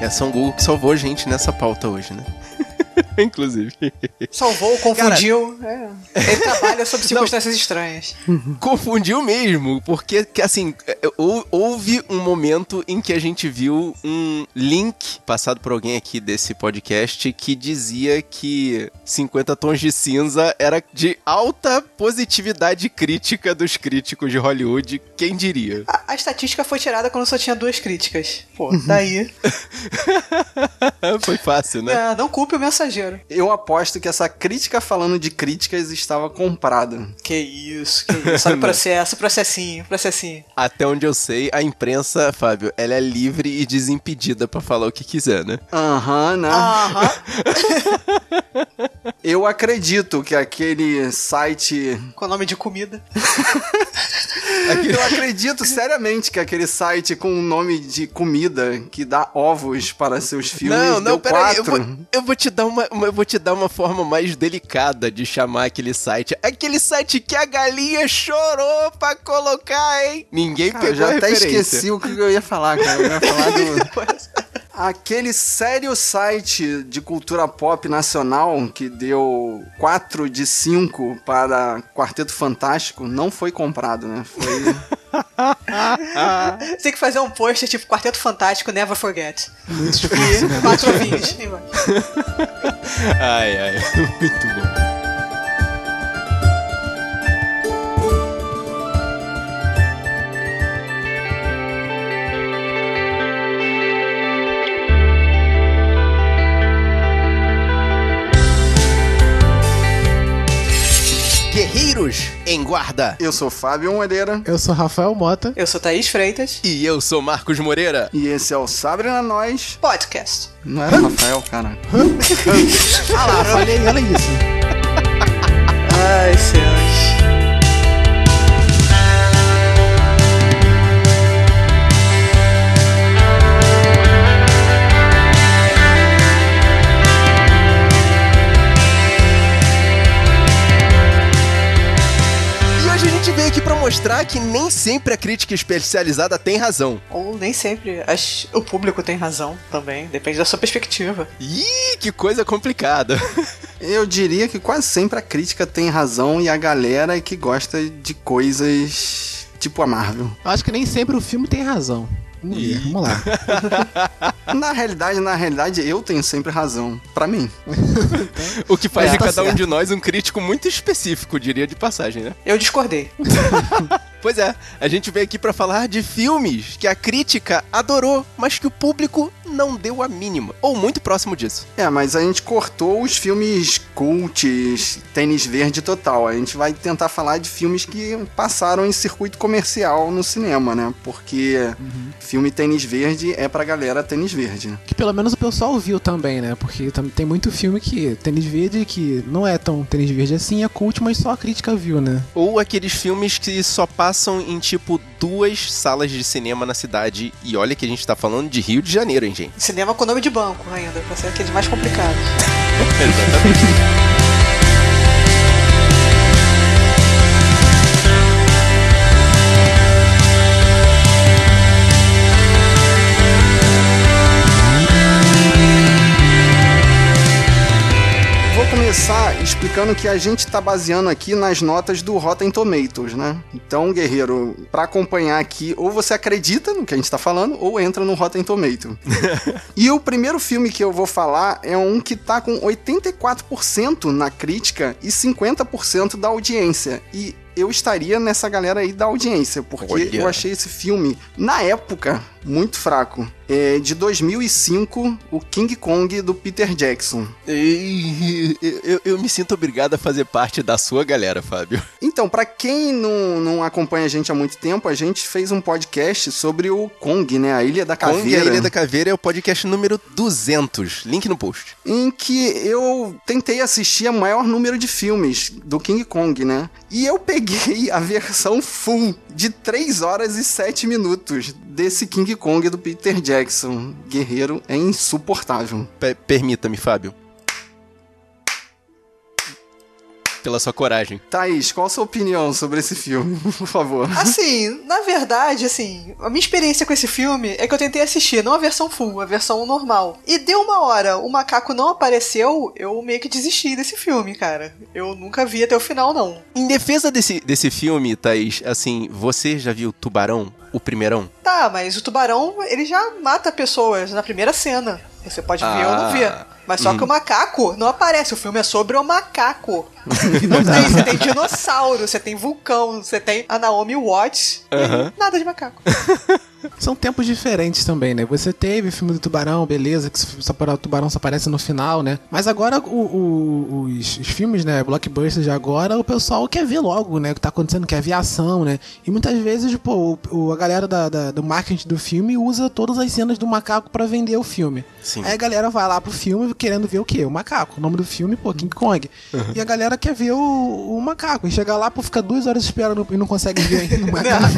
É São Google que salvou a gente nessa pauta hoje, né? Inclusive. Salvou, confundiu. Cara, é. Ele trabalha sob circunstâncias não, estranhas. Confundiu mesmo, porque, assim, é, houve um momento em que a gente viu um link passado por alguém aqui desse podcast que dizia que 50 Tons de Cinza era de alta positividade crítica dos críticos de Hollywood. Quem diria? A, a estatística foi tirada quando só tinha duas críticas. Pô, daí. foi fácil, né? É, não culpe o mensageiro. Eu aposto que essa crítica falando de críticas estava comprada. Que isso, que isso. O processo, processinho, processinho. Até onde eu sei, a imprensa, Fábio, ela é livre e desimpedida para falar o que quiser, né? Aham, uhum, né? Aham. eu acredito que aquele site. Com nome de comida. Eu acredito seriamente que aquele site com o nome de comida que dá ovos para seus filmes. Não, não, peraí. Eu vou, eu vou te dar uma, eu vou te dar uma forma mais delicada de chamar aquele site. Aquele site que a galinha chorou pra colocar, hein? Ninguém cara, pegou já a até esqueci o que eu ia falar, cara. Eu ia falar do. Aquele sério site de cultura pop nacional que deu 4 de 5 para Quarteto Fantástico não foi comprado, né? Foi. Você tem que fazer um post tipo Quarteto Fantástico Never Forget. Muito difícil. E 4 ouvintes. ai, ai. Muito bom. Guerreiros em Guarda. Eu sou Fábio Moreira. Eu sou Rafael Mota. Eu sou Thaís Freitas. E eu sou Marcos Moreira. E esse é o Sabrina Nós Podcast. Não era Rafael, cara. ah lá, falei, olha isso. Ai, céus. Mostrar que nem sempre a crítica especializada tem razão. Ou nem sempre. o público tem razão também. Depende da sua perspectiva. Ih, que coisa complicada. Eu diria que quase sempre a crítica tem razão e a galera é que gosta de coisas tipo a Marvel. Eu acho que nem sempre o filme tem razão. Vamos, ver, vamos lá. na realidade, na realidade, eu tenho sempre razão. para mim. o que faz é, de tá cada certo. um de nós um crítico muito específico, diria de passagem, né? Eu discordei. Pois é, a gente veio aqui para falar de filmes que a crítica adorou, mas que o público não deu a mínima, ou muito próximo disso. É, mas a gente cortou os filmes cults, tênis verde total. A gente vai tentar falar de filmes que passaram em circuito comercial no cinema, né? Porque uhum. filme tênis verde é pra galera tênis verde. Que pelo menos o pessoal viu também, né? Porque tem muito filme que tênis verde que não é tão tênis verde assim, é cult, mas só a crítica viu, né? Ou aqueles filmes que só passam passam em tipo duas salas de cinema na cidade. E olha que a gente tá falando de Rio de Janeiro, hein, gente? Cinema com nome de banco ainda, pra ser aqueles mais complicados. Exatamente. Explicando que a gente está baseando aqui nas notas do Rotten Tomatoes, né? Então, guerreiro, para acompanhar aqui, ou você acredita no que a gente está falando, ou entra no Rotten Tomato. e o primeiro filme que eu vou falar é um que tá com 84% na crítica e 50% da audiência. E eu estaria nessa galera aí da audiência, porque Olha. eu achei esse filme, na época, muito fraco. É de 2005, o King Kong do Peter Jackson. Eu, eu, me sinto obrigado a fazer parte da sua galera, Fábio. Então, para quem não, não acompanha a gente há muito tempo, a gente fez um podcast sobre o Kong, né? A Ilha da Caveira. Kong, a Ilha da Caveira é o podcast número 200. Link no post. Em que eu tentei assistir a maior número de filmes do King Kong, né? E eu peguei a versão full de 3 horas e 7 minutos desse King Kong do Peter Jackson. Guerreiro é insuportável. Permita-me, Fábio. Pela sua coragem. Thaís, qual a sua opinião sobre esse filme, por favor? Assim, na verdade, assim, a minha experiência com esse filme é que eu tentei assistir, não a versão full, a versão normal. E deu uma hora, o macaco não apareceu, eu meio que desisti desse filme, cara. Eu nunca vi até o final, não. Em defesa desse, desse filme, Thaís, assim, você já viu Tubarão? O primeirão? Tá, mas o tubarão, ele já mata pessoas na primeira cena. Você pode ver ou não ver. Mas só que o macaco não aparece. O filme é sobre o macaco. não tem, você tem dinossauro, você tem vulcão, você tem a Naomi Watts. Aham. e Nada de macaco. São tempos diferentes também, né? Você teve o filme do Tubarão, beleza, que para o Tubarão só aparece no final, né? Mas agora o- o- os, os filmes, né, blockbusters de agora, o pessoal quer ver logo, né, o que tá acontecendo, quer ver a ação, né? E muitas vezes, pô, o- a galera da- da- do marketing do filme usa todas as cenas do macaco pra vender o filme. Sim. Aí a galera vai lá pro filme querendo ver o quê? O macaco. O nome do filme, pô, King Kong. E a galera quer ver o, o macaco. E chega lá, pô, fica duas horas esperando e não consegue ver ainda o macaco.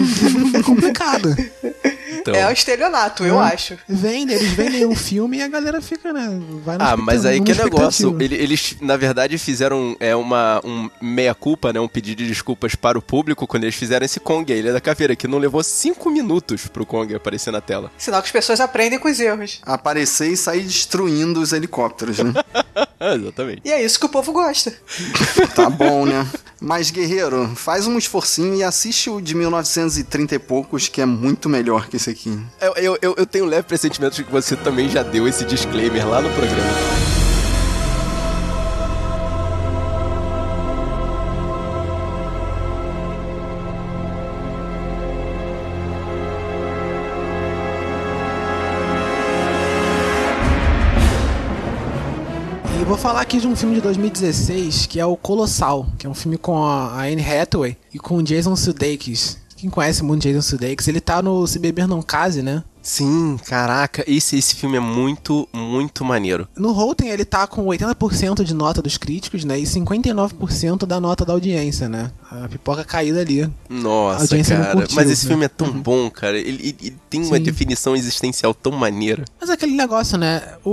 É complicado. Então. É o estelionato, eu Hum. acho. Vende, eles vendem o filme e a galera fica, né? Vai na Ah, mas aí que negócio. expectativa. ele- Eles, na verdade, fizeram é, uma um meia-culpa, né? Um pedido de desculpas para o público quando eles fizeram esse Kong, a Ilha da Caveira, que não levou cinco minutos pro Kong aparecer na tela. Sinal que as pessoas aprendem com os erros. Aparecer e sair destruindo os helicópteros, né? Ah, exatamente. E é isso que o povo gosta. Tá bom, né? Mas, guerreiro, faz um esforcinho e assiste o de 1930 e poucos, que é muito melhor que esse aqui. Eu, eu, eu, eu tenho um leve pressentimento de que você também já deu esse disclaimer lá no programa. Falar aqui de um filme de 2016 que é o Colossal, que é um filme com a Anne Hathaway e com o Jason Sudeikis. Quem conhece muito Jason Sudeikis? Ele tá no Se Beber Não Case, né? Sim, caraca, esse, esse filme é muito, muito maneiro. No Rotten ele tá com 80% de nota dos críticos, né? E 59% da nota da audiência, né? A pipoca caída ali. Nossa, cara. curtiu, Mas esse né? filme é tão bom, cara. Ele, ele- ele tem uma Sim. definição existencial tão maneira. Mas é aquele negócio, né? O,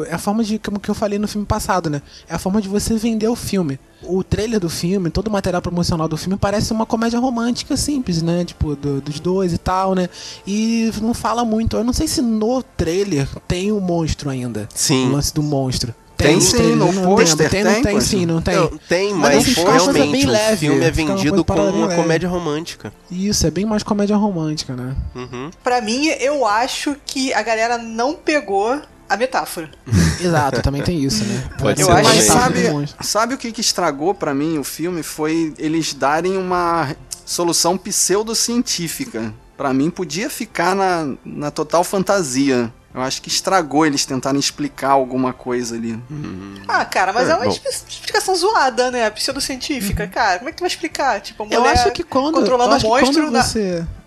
o, é a forma de, como que eu falei no filme passado, né? É a forma de você vender o filme. O trailer do filme, todo o material promocional do filme parece uma comédia romântica simples, né? Tipo, do- dos dois e tal, né? E não fala muito. Eu não sei se no trailer tem o monstro ainda. Sim. O lance do monstro. Tem nos sim, no pôster. Tem, não tem, tem, pois. sim, não tem. Não, tem, Mas mas, assim, realmente bem o leve, filme é vendido como bem uma leve. comédia romântica. Isso, é bem mais comédia romântica, né? Uhum. Pra mim, eu acho que a galera não pegou a metáfora. Exato, também tem isso, né? Pode É ser uma. Mas metáfora sabe, sabe o que, que estragou pra mim o filme? Foi eles darem uma solução pseudocientífica. Pra mim, podia ficar na, na total fantasia. Eu acho que estragou eles tentarem explicar alguma coisa ali. Ah, cara, mas é, É, uma bom. expli- explicação zoada, né? Pseudocientífica. Cara, como é que tu vai explicar? Tipo, a mulher Eu acho que quando, controlando eu acho o que monstro quando na-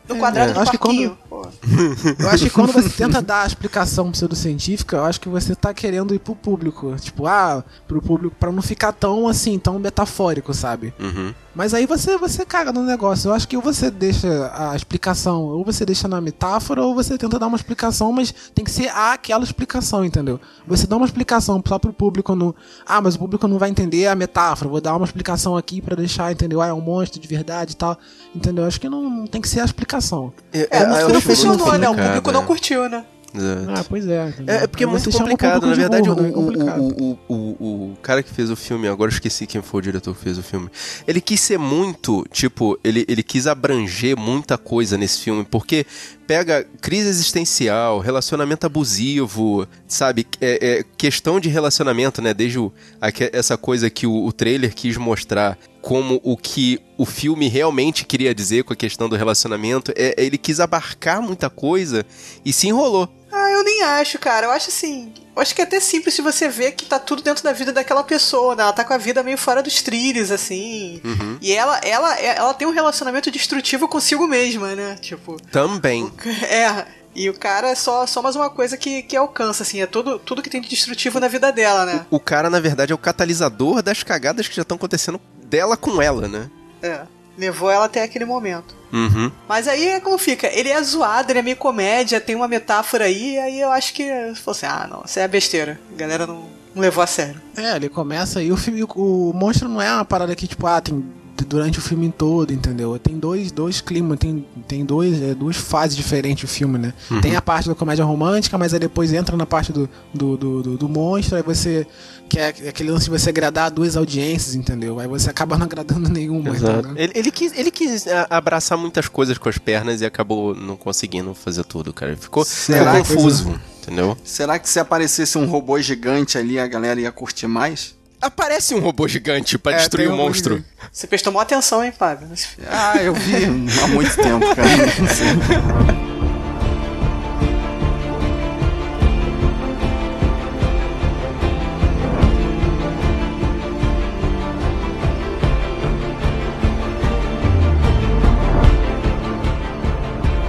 no É, quadrado eu do acho que quando-. Eu acho que quando você tenta dar a explicação pseudocientífica, eu acho que você tá querendo ir pro público. Tipo, ah, pro público, pra não ficar tão assim, tão metafórico, sabe? Uhum. Mas aí você, você caga no negócio. Eu acho que ou você deixa a explicação, ou você deixa na metáfora, ou você tenta dar uma explicação, mas tem que ser aquela explicação, entendeu? Você dá uma explicação só pro público no. Ah, mas o público não vai entender a metáfora. Vou dar uma explicação aqui pra deixar, entendeu? Ah, é um monstro de verdade e tal. Entendeu? Acho que não, não tem que ser a explicação. É, eu filme acho funcionou, muito né? O público não é. curtiu, né? Exato. Ah, pois é. É, é porque é muito o complicado. público Na de verdade, burro, né? É o, complicado. o, o, o, o cara que fez o filme, agora eu esqueci quem foi o diretor que fez o filme. Ele quis ser muito, tipo, ele, ele quis abranger muita coisa nesse filme, porque pega crise existencial, relacionamento abusivo, sabe? É, é questão de relacionamento, né? Desde o, aque- essa coisa que o, o trailer quis mostrar como o que o filme realmente queria dizer com a questão do relacionamento. É, ele quis abarcar muita coisa e se enrolou. Ah, eu nem acho, cara. Eu acho assim. Eu acho que é até simples se você ver que tá tudo dentro da vida daquela pessoa, né? Ela tá com a vida meio fora dos trilhos, assim. E ela, ela, ela tem um relacionamento destrutivo consigo mesma, né? Tipo. Também. É. E o cara é só, só mais uma coisa que, que alcança, assim. É tudo, tudo que tem de destrutivo na vida dela, né? O cara, na verdade, é o catalisador das cagadas que já estão acontecendo dela com ela, né? É. Levou ela até aquele momento. Uhum. Mas aí é como fica, ele é zoado, ele é meio comédia, tem uma metáfora aí, e aí eu acho que falou assim, ah não, isso é besteira. A galera não, não levou a sério. É, ele começa e o filme, o monstro não é uma parada que, tipo, ah, tem durante o filme todo, entendeu? Tem dois, dois climas, tem, tem dois, é, duas fases diferentes o filme, né? Uhum. Tem a parte da comédia romântica, mas aí depois entra na parte do, do, do, do, do monstro, aí você quer aquele lance de você agradar duas audiências, entendeu? Aí você acaba não agradando nenhuma. Exato. Ele, ele, quis, ele quis abraçar muitas coisas com as pernas e acabou não conseguindo fazer tudo, cara. Ficou, ficou confuso. Entendeu? Será que se aparecesse um robô gigante ali, a galera ia curtir mais? Aparece um robô gigante para é, destruir o um monstro. Você prestou uma atenção, hein, Fábio? Ah, eu vi há muito tempo, cara.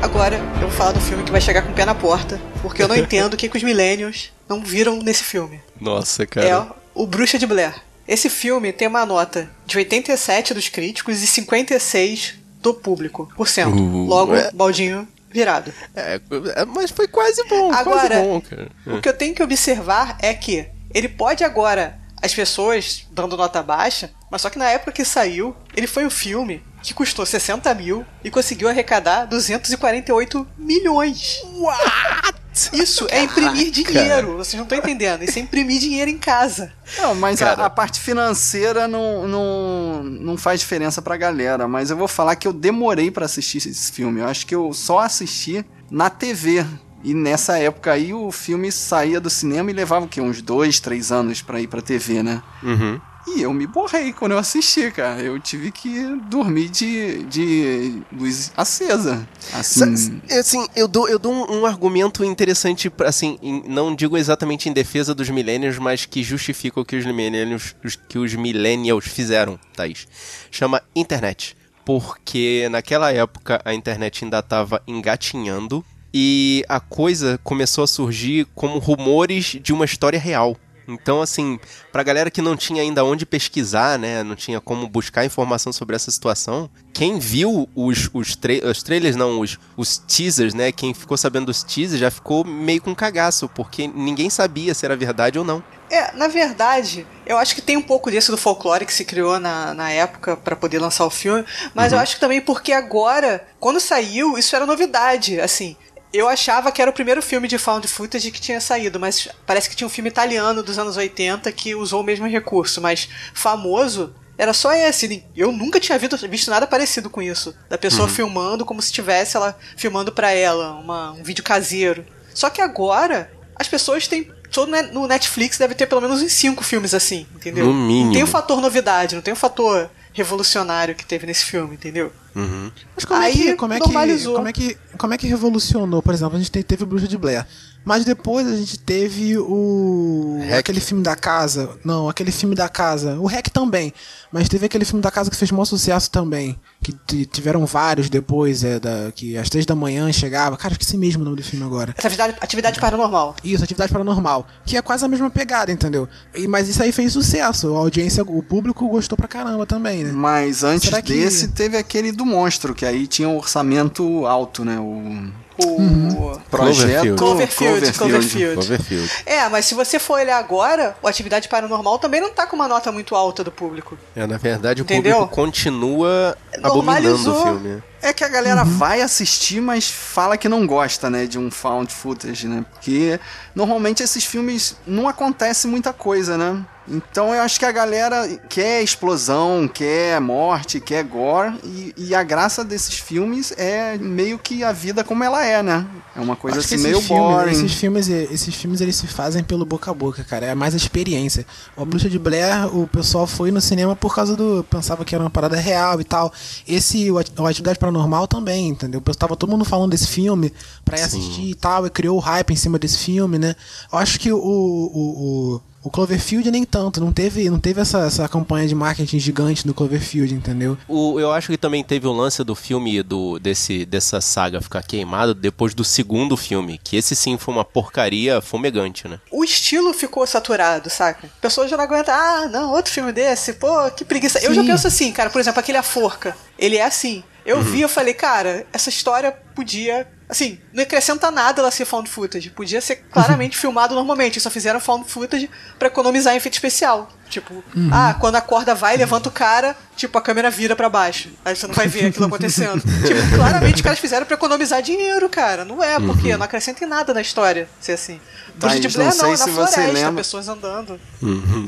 Agora eu vou falar do filme que vai chegar com o pé na porta, porque eu não entendo o que, que os millennials não viram nesse filme. Nossa, cara. É o Bruxa de Blair. Esse filme tem uma nota de 87 dos críticos e 56 do público, por cento. Uh, Logo, é... baldinho virado. É, é, mas foi quase bom, agora, quase bom, cara. O que eu tenho que observar é que ele pode agora, as pessoas dando nota baixa, mas só que na época que saiu, ele foi um filme que custou 60 mil e conseguiu arrecadar 248 milhões. What? Isso é imprimir dinheiro. Vocês não estão entendendo. Isso é imprimir dinheiro em casa. Não, mas a, a, parte financeira não, não, não faz diferença pra galera. Mas eu vou falar que eu demorei para assistir esse filme. Eu acho que eu só assisti na TV. E nessa época aí o filme saía do cinema e levava o quê? Uns dois, três anos para ir pra TV, né? Uhum. E eu me borrei quando eu assisti, cara. Eu tive que dormir de, de luz acesa. Assim, assim eu dou, eu dou um, um argumento interessante, assim, em, não digo exatamente em defesa dos millennials, mas que justifica o que os millennials, que os millennials fizeram, Thaís. Chama internet. Porque naquela época a internet ainda estava engatinhando e a coisa começou a surgir como rumores de uma história real. Então, assim, pra galera que não tinha ainda onde pesquisar, né, não tinha como buscar informação sobre essa situação, quem viu os, os, tra os trailers, não, os, os teasers, né, quem ficou sabendo dos teasers já ficou meio com cagaço, porque ninguém sabia se era verdade ou não. É, na verdade, eu acho que tem um pouco desse do folclore que se criou na, na época para poder lançar o filme, mas uhum. eu acho que também porque agora, quando saiu, isso era novidade, assim. Eu achava que era o primeiro filme de found footage que tinha saído, mas parece que tinha um filme italiano dos anos 80 que usou o mesmo recurso, mas famoso era só esse. Eu nunca tinha visto, nada parecido com isso. Da pessoa uhum. filmando como se estivesse ela filmando para ela, uma, um vídeo caseiro. Só que agora as pessoas têm. Todo no Netflix deve ter pelo menos uns cinco filmes assim, entendeu? No mínimo. Não tem o fator novidade, não tem o fator revolucionário que teve nesse filme, entendeu? Uhum. Mas como Aí, é que, como é que, como é que, como é que revolucionou? Por exemplo, a gente teve o Bruxa de Blair. Mas depois a gente teve o. Hack. aquele filme da casa. Não, aquele filme da casa. O Hack também. Mas teve aquele filme da casa que fez maior sucesso também. Que tiveram vários depois, é, da, que às três da manhã chegava. Cara, esqueci mesmo o nome do filme agora. Atividade, atividade paranormal. Isso, atividade paranormal. Que é quase a mesma pegada, entendeu? E, mas isso aí fez sucesso. A audiência, o público gostou pra caramba também, né? Mas antes desse, teve aquele do monstro, que aí tinha um orçamento alto, né? O uhum. projeto Cloverfield, Cloverfield, Cloverfield. É, mas se você for olhar agora, o Atividade Paranormal também não tá com uma nota muito alta do público. É, na verdade, Entendeu? o público continua abominando o filme. É que a galera uhum. vai assistir, mas fala que não gosta, né, de um found footage, né? Porque normalmente esses filmes não acontece muita coisa, né? Então eu acho que a galera quer explosão, quer morte, quer gore, e, e, a graça desses filmes é meio que a vida como ela é, né? É uma coisa acho assim meio filmes, boring. Esses filmes, esses filmes eles se fazem pelo boca a boca, cara. É mais a experiência. O Bruxa de Blair, o pessoal foi no cinema por causa do. pensava que era uma parada real e tal. Esse, o, o Atividade Paranormal também, entendeu? Tava todo mundo falando desse filme pra ir Sim. assistir e tal, e criou o hype em cima desse filme, né? Eu acho que o, o, o o Cloverfield nem tanto, não teve, não teve essa, essa campanha de marketing gigante do Cloverfield, entendeu? O, eu acho que também teve o lance do filme do desse dessa saga ficar queimado depois do segundo filme, que esse sim foi uma porcaria fumegante, né? O estilo ficou saturado, saca? A pessoa já não aguenta, ah, não, outro filme desse, pô, que preguiça. Sim. Eu já penso assim, cara, por exemplo, aquele A Forca, ele é assim. Eu uhum. vi, eu falei, cara, essa história podia. Assim, não acrescenta nada ela ser found footage. Podia ser claramente filmado normalmente. Só fizeram found footage pra economizar em efeito especial. Tipo, Uhum. ah, quando a corda vai, levanta o cara, tipo, a câmera vira pra baixo. Aí você não vai ver aquilo acontecendo. tipo, claramente os caras fizeram pra economizar dinheiro, cara. Não é, porque Uhum. não acrescenta em nada na história ser assim. Bruxa Thaís, de Blair não não, sei é na se você floresta, lembra- pessoas andando.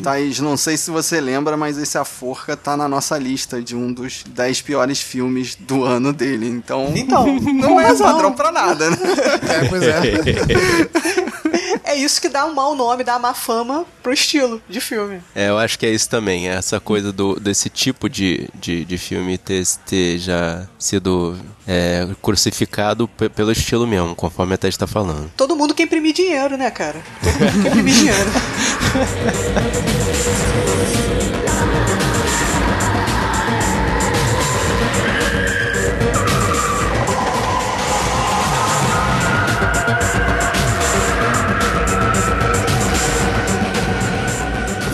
Thaís, não sei se você lembra, mas esse A Forca tá na nossa lista de um dos 10 piores filmes do ano dele. Então, Então, não é padrão pra nada, né? É, pois é. É isso que dá um mau nome, dá uma má fama pro estilo de filme. É, eu acho que é isso também. É essa coisa do, desse tipo de, de, de filme ter, ter já sido é, crucificado pe- pelo estilo mesmo, conforme a Tess está falando. Todo mundo quer imprimir dinheiro, né, cara? Todo mundo quer imprimir dinheiro.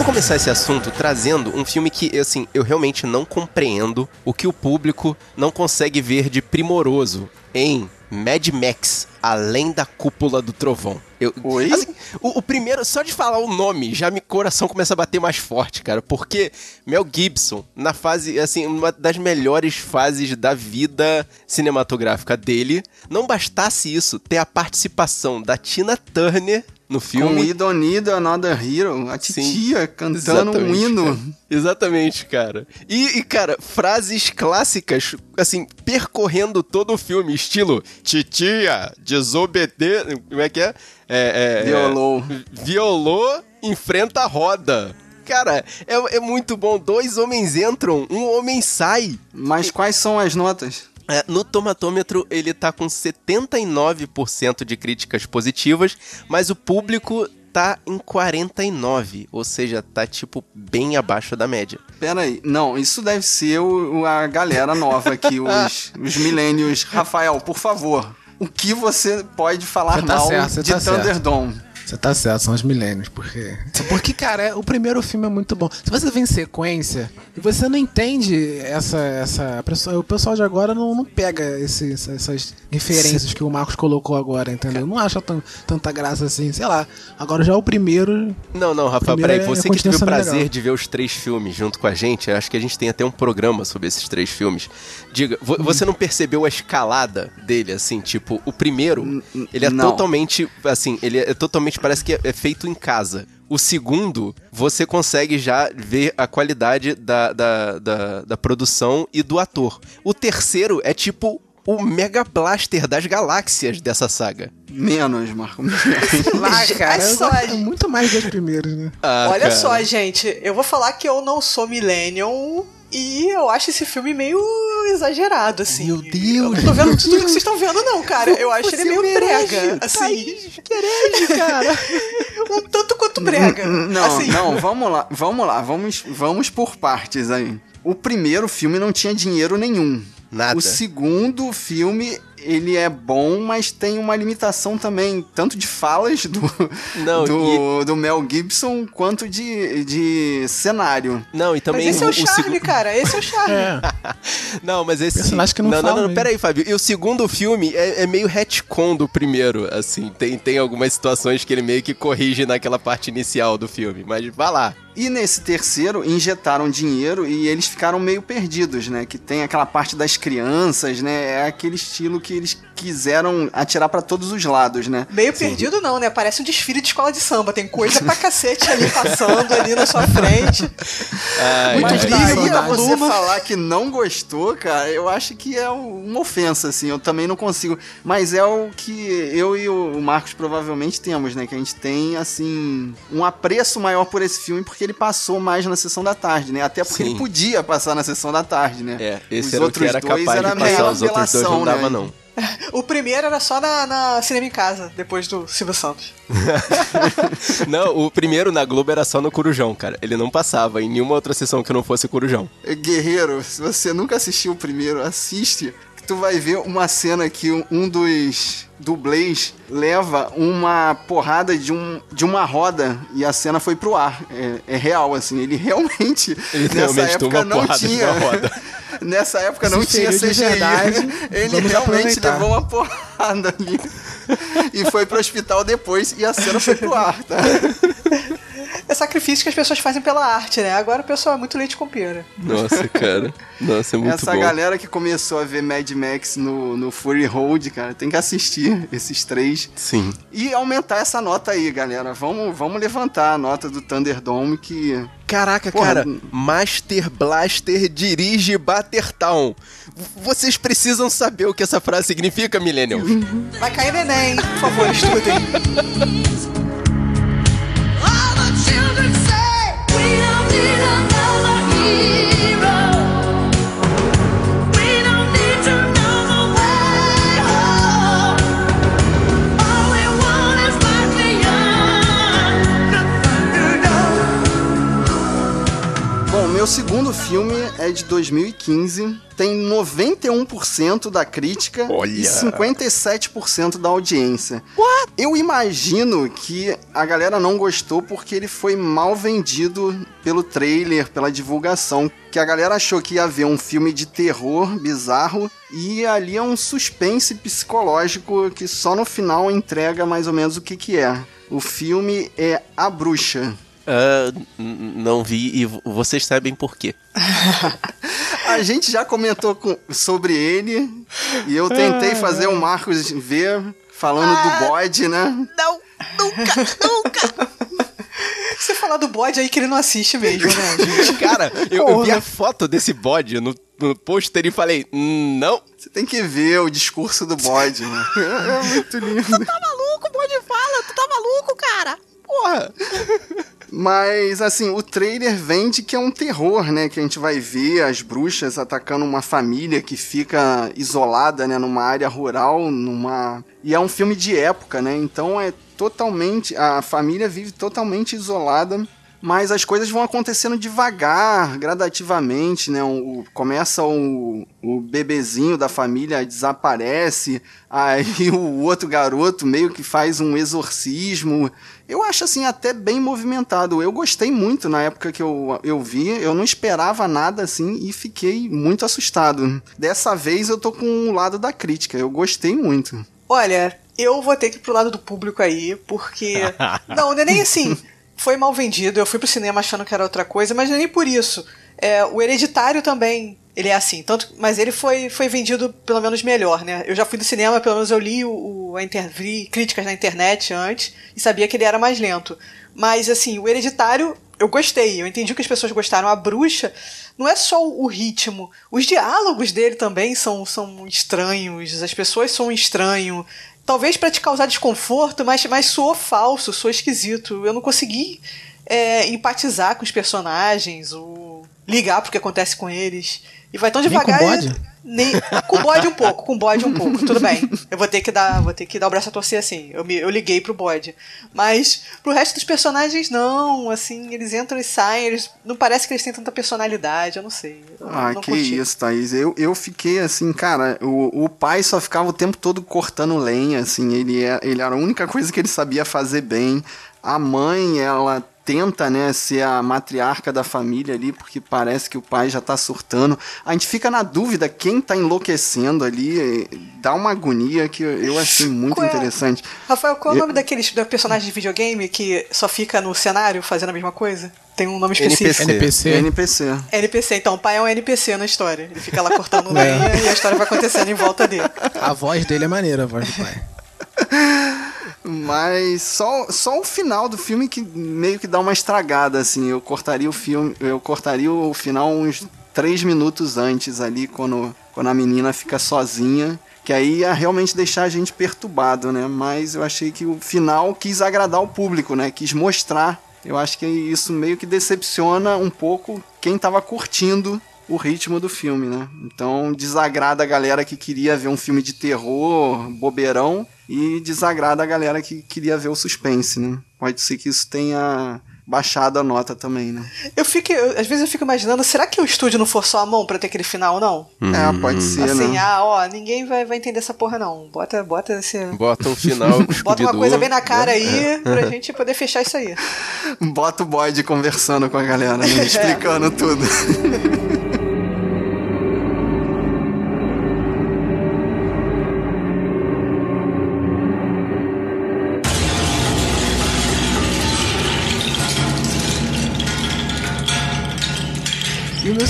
Vou começar esse assunto trazendo um filme que, assim, eu realmente não compreendo o que o público não consegue ver de primoroso em Mad Max, Além da Cúpula do Trovão. Eu, Oi? assim, o, o primeiro, só de falar o nome, já me coração começa a bater mais forte, cara, porque Mel Gibson, na fase, assim, uma das melhores fases da vida cinematográfica dele, não bastasse isso, ter a participação da Tina Turner no Com filme. We Don't Need Another Hero, a Sim. titia cantando um hino. cara. Exatamente, cara. E, e, cara, frases clássicas, assim, percorrendo todo o filme, estilo titia, desobedecer. Como é que é? é, é Violou. é, violou, enfrenta a roda. Cara, é, é muito bom. Dois homens entram, um homem sai. Mas quais são as notas? É, no tomatômetro ele tá com 79% de críticas positivas, mas o público tá em 49, ou seja, tá tipo bem abaixo da média. Pera aí, não, isso deve ser o, a galera nova aqui, os, os milênios. Rafael, por favor, o que você pode falar tá mal certo, de tá certo. Você tá certo, são os milênios, porque. Porque, cara, é- o primeiro filme é muito bom. Se você vê em sequência e você não entende essa. essa o pessoal de agora não, não pega esse- essa- essas referências que o Marcos colocou agora, entendeu? Não acha tan- tanta graça assim, sei lá. Agora já o primeiro. Não, não, Rafa, peraí, é você que teve o prazer legal. de ver os três filmes junto com a gente, eu acho que a gente tem até um programa sobre esses três filmes. Diga, vo- Hum. você não percebeu a escalada dele, assim, tipo, o primeiro, ele é não. totalmente, assim, ele é totalmente, parece que é, é feito em casa. O segundo, você consegue já ver a qualidade da, da, da, da produção e do ator. O terceiro é tipo o Mega Blaster das galáxias dessa saga. Menos, Marco. menos. Lá, cara, é só, muito mais dos primeiros, né? Ah, Olha cara. só, gente, eu vou falar que eu não sou millennial e eu acho esse filme meio exagerado, assim. Meu Deus, Eu não tô vendo tudo que vocês estão vendo, não, cara. Eu acho ele Você meio merece, brega, assim. querege, cara. Um tanto quanto brega. Não, assim. não, vamos lá, vamos lá, vamos, vamos por partes aí. O primeiro filme não tinha dinheiro nenhum. Nada. O segundo filme, ele é bom, mas tem uma limitação também, tanto de falas do, Não, do, do Mel Gibson, quanto de, de cenário. Não, e também Mas esse é o, charme, segundo. cara. Esse é o charme. Não, mas esse. Personagem que não não, fala não, não, mesmo. peraí, Fábio. E o segundo filme é, é meio retcon do primeiro, assim. Tem, tem algumas situações que ele meio que corrige naquela parte inicial do filme. Mas vá lá. E nesse terceiro, injetaram dinheiro e eles ficaram meio perdidos, né? Que tem aquela parte das crianças, né? É aquele estilo que eles quiseram atirar pra todos os lados, né? Meio perdido não, né? Parece um desfile de escola de samba. Tem coisa pra cacete ali passando ali na sua frente. Ai, Muito a Pluma. você falar que não gostou, cara, eu acho que é uma ofensa, assim. Eu também não consigo. Mas é o que eu e o Marcos provavelmente temos, né? Que a gente tem, assim, um apreço maior por esse filme porque ele passou mais na sessão da tarde, né? Até porque Sim. ele podia passar na sessão da tarde, né? É, esse Os era o que outros era dois capaz era de meio passar. Os outros dois não dava, né? não. O primeiro era só na, na Cinema em Casa, depois do Silvio Santos. Não, o primeiro na Globo era só no Corujão, cara. Ele não passava em nenhuma outra sessão que não fosse Corujão. Guerreiro, se você nunca assistiu o primeiro, assiste. Que Tu vai ver uma cena que um- dos dublês leva uma porrada de, um, de uma roda e a cena foi pro ar. É, é real, assim. Ele realmente, Ele nessa realmente época, não porrada de tinha. uma roda. Nessa época não tinha CGI. verdade, Ele vamos realmente aproveitar. levou uma porrada ali. E foi pro hospital depois e a cena foi pro ar, tá? É sacrifício que as pessoas fazem pela arte, né? Agora o pessoal é muito leite com pera. Nossa, cara. Nossa, é muito Essa bom. galera que começou a ver Mad Max no, no Fury Road, cara, tem que assistir esses três. Sim. E aumentar essa nota aí, galera. Vamos, vamos levantar a nota do Thunderdome que. Caraca, Porra, cara, Master Blaster dirige Battertown. Vocês precisam saber o que essa frase significa, Millennium. Vai cair no Enem, por favor, estudem. segundo filme é de 2015. Tem 91% da crítica Olha! e 57% da audiência. Eu imagino que a galera não gostou porque ele foi mal vendido pelo trailer, pela divulgação. Que a galera achou que ia ver um filme de terror bizarro e ali é um suspense psicológico que só no final entrega mais ou menos o que, que é. O filme é A Bruxa. Ah, n- não vi e vocês sabem por quê. A gente já comentou com- sobre ele e eu tentei fazer o Marcos ver falando do bode, né? Não, nunca, nunca. Você falar do bode aí que ele não assiste mesmo, né, gente? Cara, eu, eu vi a foto desse bode no, no pôster e falei, "Hum, não. Você tem que ver o discurso do bode, né? É muito lindo. Tá maluco? Pode fala, tu tá maluco, cara? Porra. Mas, assim, o trailer vende que é um terror, né? Que a gente vai ver as bruxas atacando uma família que fica isolada, né? Numa área rural, numa... E é um filme de época, né? Então é totalmente... A família vive totalmente isolada. Mas as coisas vão acontecendo devagar, gradativamente, né? O, começa o, o bebezinho da família desaparece, aí o outro garoto meio que faz um exorcismo. Eu acho assim até bem movimentado. Eu gostei muito na época que eu, eu vi, eu não esperava nada assim e fiquei muito assustado. Dessa vez eu tô com o lado da crítica, eu gostei muito. Olha, eu vou ter que ir pro lado do público aí, porque. Não, não é nem assim. Foi mal vendido, eu fui pro cinema achando que era outra coisa, mas não é nem por isso. É, o hereditário também, ele é assim, tanto, mas ele foi, foi vendido pelo menos melhor, né? Eu já fui do cinema, pelo menos eu li o, o- inter, vi críticas na internet antes e sabia que ele era mais lento. Mas assim, o hereditário eu gostei, eu entendi que as pessoas gostaram. A bruxa não é só o ritmo, os diálogos dele também são, são estranhos, as pessoas são estranho. Talvez pra te causar desconforto, mas, mas soou falso, soou esquisito. Eu não consegui é, empatizar com os personagens, ou ligar pro que acontece com eles. E vai tão Nem com devagar. bode? Nem, com bode um pouco, com bode um pouco, tudo bem. Eu vou ter que dar, vou ter que dar o braço a torcer assim. Eu, me, eu liguei pro bode. Mas pro resto dos personagens, não, assim, eles entram e saem, eles. Não parece que eles têm tanta personalidade, eu não sei. Eu Ah, não que curti. isso, Thaís. Eu, eu fiquei assim, cara, o, o pai só ficava o tempo todo cortando lenha, assim, ele, é, ele era a única coisa que ele sabia fazer bem. A mãe, ela tenta, né, ser a matriarca da família ali, porque parece que o pai já tá surtando. A gente fica na dúvida quem tá enlouquecendo ali, dá uma agonia que eu- eu achei muito Qual é? interessante. Rafael, qual é o Eu- nome daqueles da personagem de videogame que só fica no cenário fazendo a mesma coisa? Tem um nome específico. NPC. NPC. NPC. NPC, então o pai é um NPC na história. Ele fica lá cortando É. lenha e a história vai acontecendo em volta dele. A voz dele é maneira, a voz do pai. Mas só, só o final do filme que meio que dá uma estragada, assim. Eu cortaria o filme, eu cortaria o final uns três minutos antes ali, quando, quando a menina fica sozinha. Que aí ia realmente deixar a gente perturbado, né? Mas eu achei que o final quis agradar o público, né? Quis mostrar. Eu acho que isso meio que decepciona um pouco quem tava curtindo o ritmo do filme, né? Então desagrada a galera que queria ver um filme de terror, bobeirão, e desagrada a galera que queria ver o suspense, né? Pode ser que isso tenha baixado a nota também, né? Eu fico, eu- às vezes eu fico imaginando, será que o estúdio não forçou a mão pra ter aquele final, não? É, pode ser, assim, né? ah, ó, ninguém vai, vai entender essa porra, não. Bota, bota esse. Bota o final com Bota uma coisa bem na cara É. aí pra gente poder fechar isso aí. Bota o bode conversando com a galera, né? explicando tudo.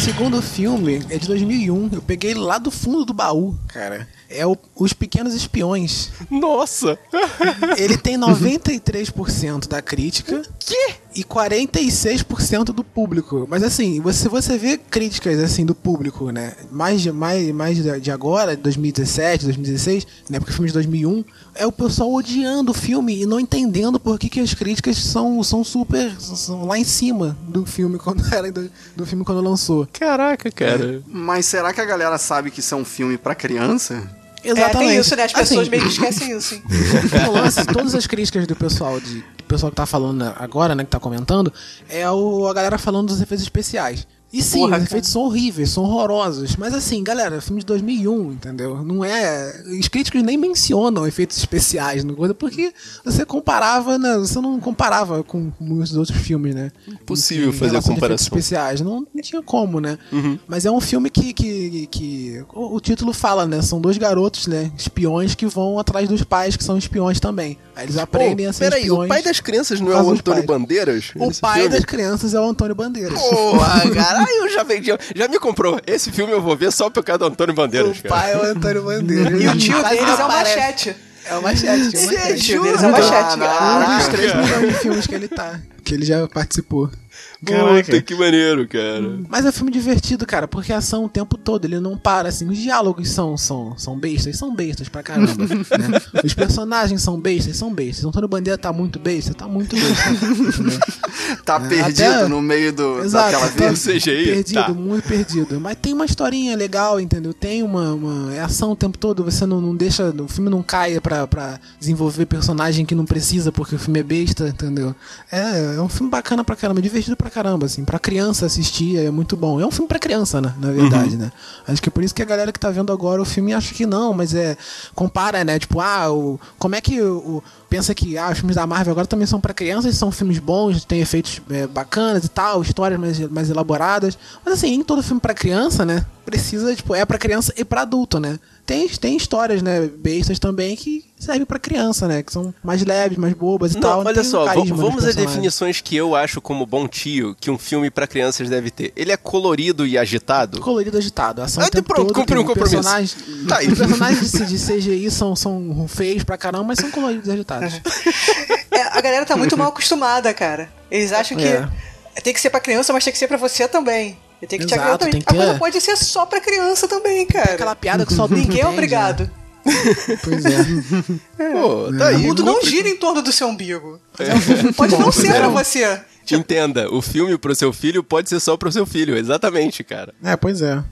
Segundo filme é de 2001. Eu peguei lá do fundo do baú, cara. É o Os Pequenos Espiões. Nossa! Ele tem 93% da crítica. Que? E 46% do público. Mas assim, você, você vê críticas assim do público, né? Mais de, mais, mais de de agora, 2017, 2016, né? Porque o filme de 2001, é o pessoal odiando o filme e não entendendo por que, que as críticas são, são super. são lá em cima do filme quando era do, do filme quando lançou. Caraca, cara. Mas será que a galera sabe que isso é um filme pra criança? É, tem isso, né? As pessoas Assim, meio que esquecem isso, hein? o lance, todas as críticas do pessoal, de, do pessoal que tá falando agora, né, que tá comentando, é o, a galera falando dos efeitos especiais. E sim, Porra, os efeitos são horríveis, são horrorosos. Mas assim, galera, filme de 2001, entendeu? Não é. Os críticos nem mencionam efeitos especiais no coisa, porque você comparava, né? Você não comparava com muitos outros filmes, né? Impossível Em fazer comparação. especiais. Não, não tinha como, né? Mas é um filme que. que, que o, o título fala, né? São dois garotos, né? Espiões que vão atrás dos pais, que são espiões também. Aí eles aprendem Pô, a ser peraí, espiões. o pai das crianças não é o Antônio pais. Bandeiras? O pai filme? das crianças é o Antônio Bandeiras. Porra, cara, aí eu já vendi, já me comprou. Esse filme eu vou ver só por causa do Antônio Bandeiras, O cara. pai é o Antônio Bandeiras. E o tio deles é o. Machete. É o Machete. É o Machete. O deles é o Machete. Um dos três milhões de filmes que ele tá. Que ele já participou. Puta, que maneiro, cara. Mas é um filme divertido, cara, porque a ação o tempo todo, ele não para, assim. Os diálogos são, são, são bestas, são bestas pra caramba, né? Os personagens são bestas, são bestas. O Antônio Bandeira tá muito besta, tá muito besta. entendeu? Tá É, perdido até- no meio do, Exato, daquela tá. CGI, perdido, tá. muito perdido. Mas tem uma historinha legal, entendeu? Tem uma, uma é ação o tempo todo, você não, não deixa, o filme não caia pra, pra desenvolver personagem que não precisa porque o filme é besta, entendeu? É, é um filme bacana pra caramba, divertido pra caramba, assim, pra criança assistir é muito bom. É um filme pra criança, né, na verdade, né? Acho que é por isso que a galera que tá vendo agora o filme acha que não, mas é, compara, né, tipo, ah, o, como é que o, pensa que ah, os filmes da Marvel agora também são pra crianças, são filmes bons, tem efeitos é, bacanas e tal, histórias mais, mais elaboradas. Mas assim, em todo filme pra criança, né? Precisa, tipo, é pra criança e pra adulto, né? Tem, tem histórias, né, bestas também que servem pra criança, né? Que são mais leves, mais bobas e Não, tal. olha só, um vamos às definições que eu acho como bom tio que um filme pra crianças deve ter. Ele é colorido e agitado? Colorido agitado. A ação Ah, pronto, todo, cumpri tem um compromisso. Personagens, Tá aí. Os personagens de, de CGI são, são feios pra caramba, mas são coloridos e agitados. É, a galera tá muito mal acostumada, cara. Eles acham que É. tem que ser pra criança, mas tem que ser pra você também. E Tem que te Exato, agradar também. tem que A ter- coisa pode ser só pra criança também, cara. Aquela piada que só Ninguém é obrigado. Pois é. Pô, tá aí. O mundo não gira em torno do seu umbigo. Pode não ser pra você. Entenda, o filme pro seu filho pode ser só pro seu filho, exatamente, cara. É, pois é.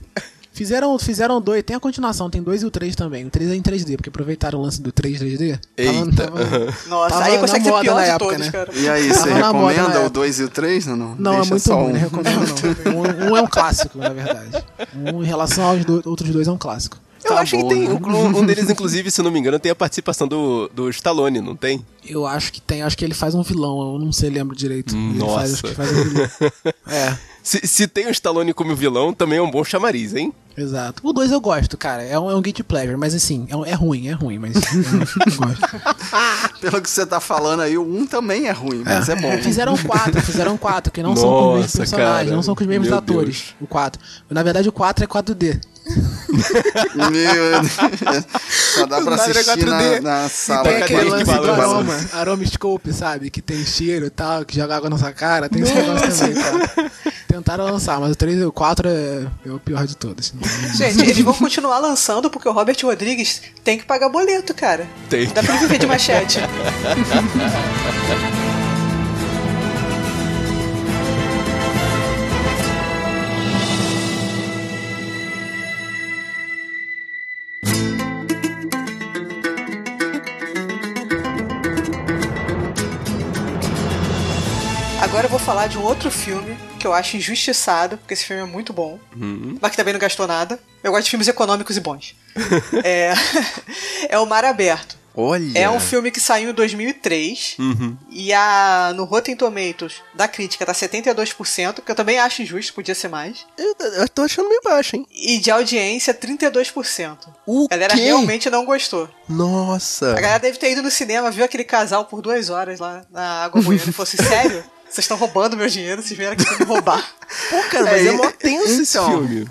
Fizeram, fizeram dois, tem a continuação, tem dois e o três também. O três é em 3D, porque aproveitaram o lance do 3 3D. Eita. Nossa, Tava aí consegue ser pior na época, todos, né? cara. E aí, Tava você recomenda o época. 2 e o 3? Não, não. Não, é muito só ruim, um. não recomendo não. Um, um é um clássico, na verdade. Um em relação aos do- outros dois é um clássico. Eu Tá acho que bom, tem. né? Um, um deles, inclusive, se não me engano, tem a participação do, do Stallone, não tem? Eu acho que tem, acho que ele faz um vilão, eu não sei, lembro direito. Ele Nossa. faz, acho que faz um vilão. É, Se, se tem o Stallone como vilão, também é um bom chamariz, hein? Exato. O 2 eu gosto, cara. É um, é um guilty pleasure, mas assim, é, um- é ruim, é ruim, mas eu, gosto. Pelo que você tá falando aí, o 1 também é ruim, mas é, bom. Fizeram quatro, fizeram quatro, que não são com os mesmos Nossa, personagens, cara. não são com os mesmos Meu atores. Deus. O 4. Na verdade, o 4 é 4D. Meu Deus. Só dá pra é assistir na, 4D. na E sala. tem aquele lance do balança. aroma, aromoscope, sabe? Que tem cheiro e tal, que joga água na sua cara. Tem esse negócio também, cara. Tentaram lançar, mas o 3 e o 4 é, é o pior de todos. Gente, eles vão continuar lançando porque o Robert Rodrigues tem que pagar boleto, cara. Tem. Dá pra viver de machete. Agora eu vou falar de um outro filme que eu acho injustiçado, porque esse filme é muito bom, mas que também não gastou nada. Eu gosto de filmes econômicos e bons. é, é O Mar Aberto. Olha. É um filme que saiu em 2003 Uhum. e a, no Rotten Tomatoes da crítica tá 72%, que eu também acho injusto, podia ser mais. Eu, eu tô achando meio baixo, hein? E de audiência, 32%. O a galera quê? realmente não gostou. Nossa. A galera deve ter ido no cinema, viu aquele casal por duas horas lá na água boiando e assim, sério? Vocês estão roubando meu dinheiro, vocês vieram aqui pra me roubar. Pô, cara, mas é, É, mó tenso esse então. filme.